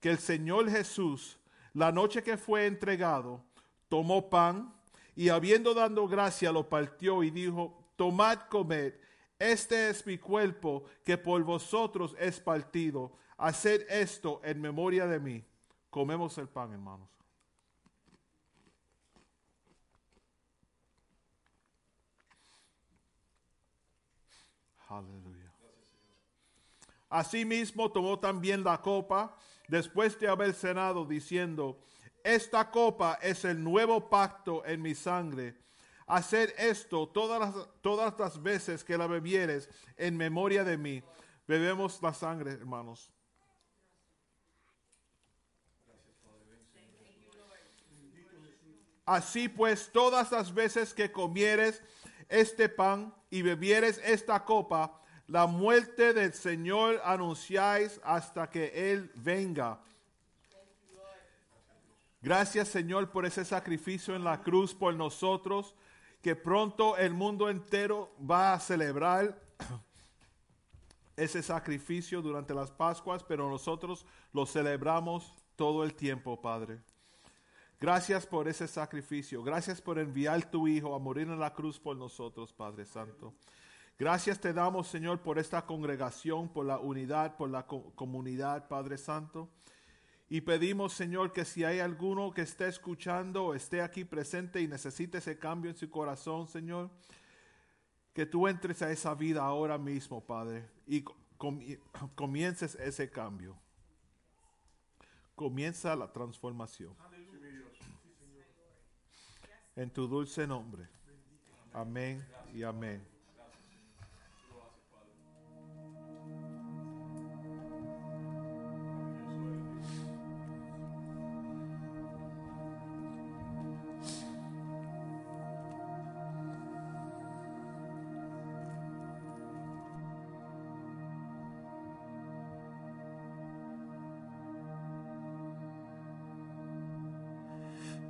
S6: que el Señor Jesús, la noche que fue entregado, tomó pan y habiendo dado gracia lo partió y dijo, tomad, comed, este es mi cuerpo que por vosotros es partido. Haced esto en memoria de mí. Comemos el pan, hermanos. Aleluya. Asimismo tomó también la copa después de haber cenado, diciendo, esta copa es el nuevo pacto en mi sangre. Hacer esto todas las, todas las veces que la bebieres en memoria de mí. Bebemos la sangre, hermanos. Así pues, todas las veces que comieres este pan y bebieres esta copa, la muerte del Señor anunciáis hasta que Él venga. Gracias Señor por ese sacrificio en la cruz por nosotros, que pronto el mundo entero va a celebrar ese sacrificio durante las Pascuas, pero nosotros lo celebramos todo el tiempo, Padre. Gracias por ese sacrificio. Gracias por enviar tu Hijo a morir en la cruz por nosotros, Padre Santo. Gracias te damos, Señor, por esta congregación, por la unidad, por la co- comunidad, Padre Santo. Y pedimos, Señor, que si hay alguno que esté escuchando o esté aquí presente y necesite ese cambio en su corazón, Señor, que tú entres a esa vida ahora mismo, Padre, y comi- comiences ese cambio. Comienza la transformación. En tu dulce nombre. Amén y amén.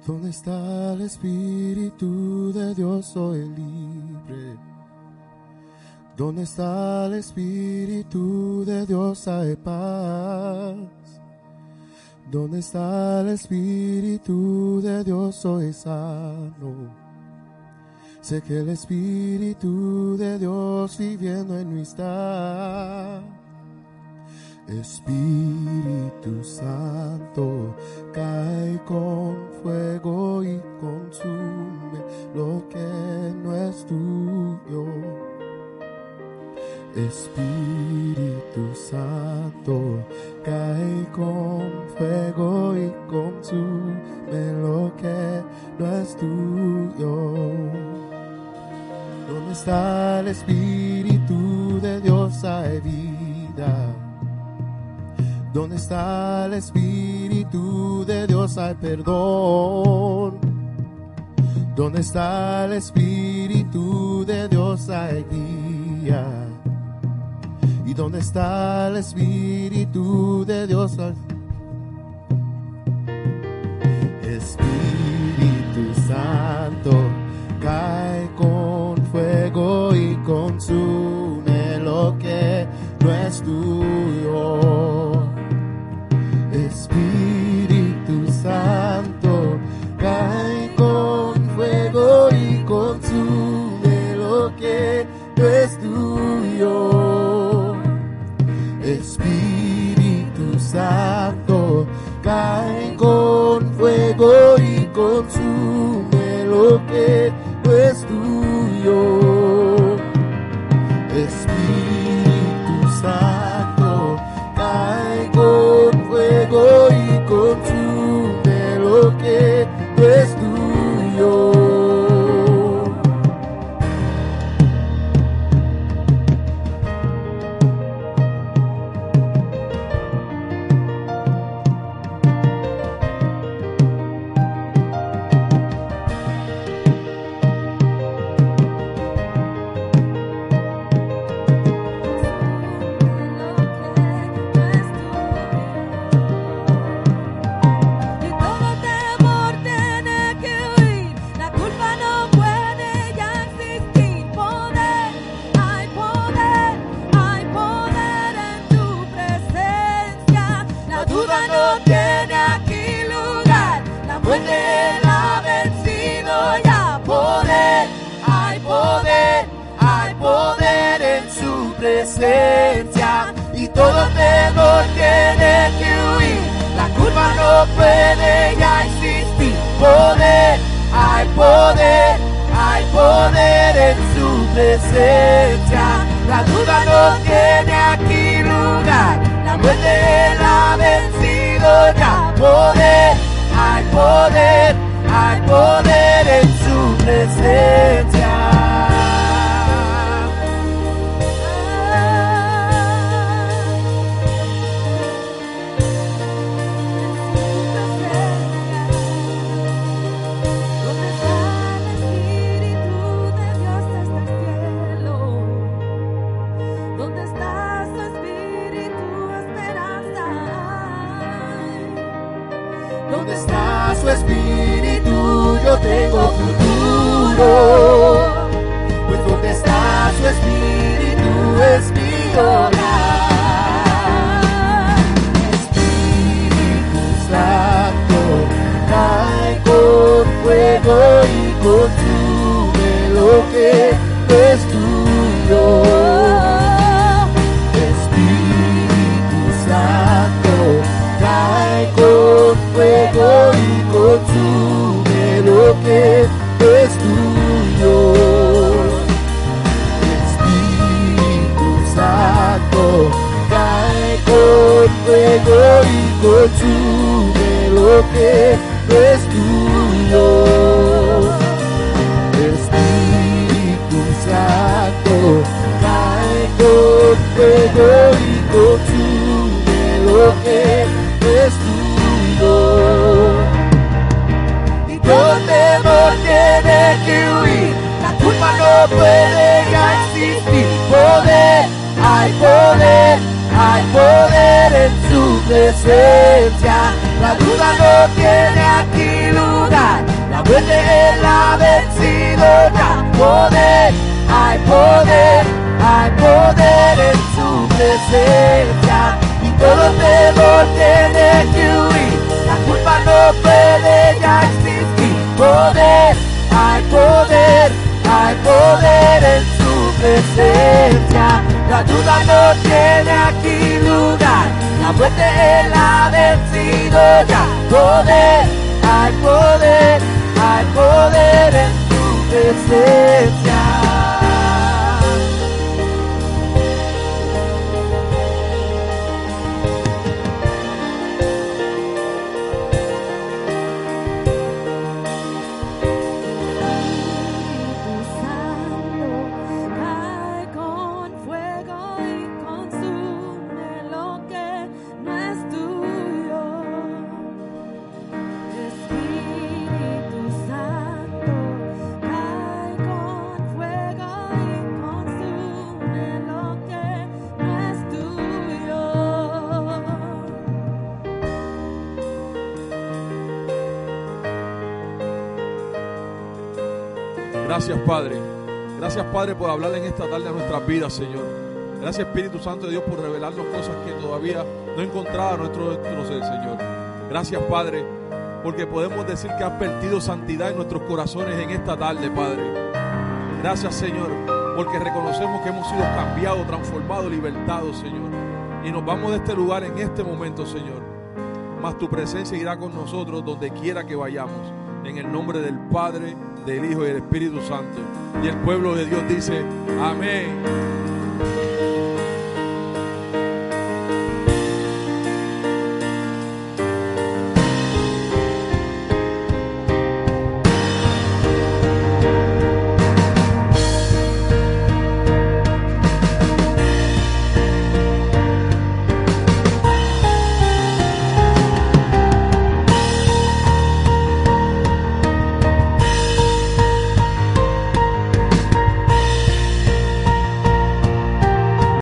S4: ¿Dónde está el Espíritu de Dios? Soy libre. ¿Dónde está el Espíritu de Dios? Hay paz. ¿Dónde está el Espíritu de Dios? Soy sano. Sé que el Espíritu de Dios viviendo en mí está. Espíritu Santo, cae con fuego y consume lo que no es tuyo. Espíritu Santo, cae con fuego y consume lo que no es tuyo. ¿Dónde está el Espíritu de Dios? Vida. ¿Dónde está el Espíritu de Dios? Hay perdón. ¿Dónde está el Espíritu de Dios? Hay guía. ¿Y dónde está el Espíritu de Dios? Hay Espíritu Santo,
S7: gracias, Padre, porque podemos decir que has perdido santidad en nuestros corazones en esta tarde, Padre. Gracias, Señor, porque reconocemos que hemos sido cambiados, transformados, libertados, Señor. Y nos vamos de este lugar en este momento, Señor. Mas tu presencia irá con nosotros donde quiera que vayamos. En el nombre del Padre, del Hijo y del Espíritu Santo. Y el pueblo de Dios dice, amén.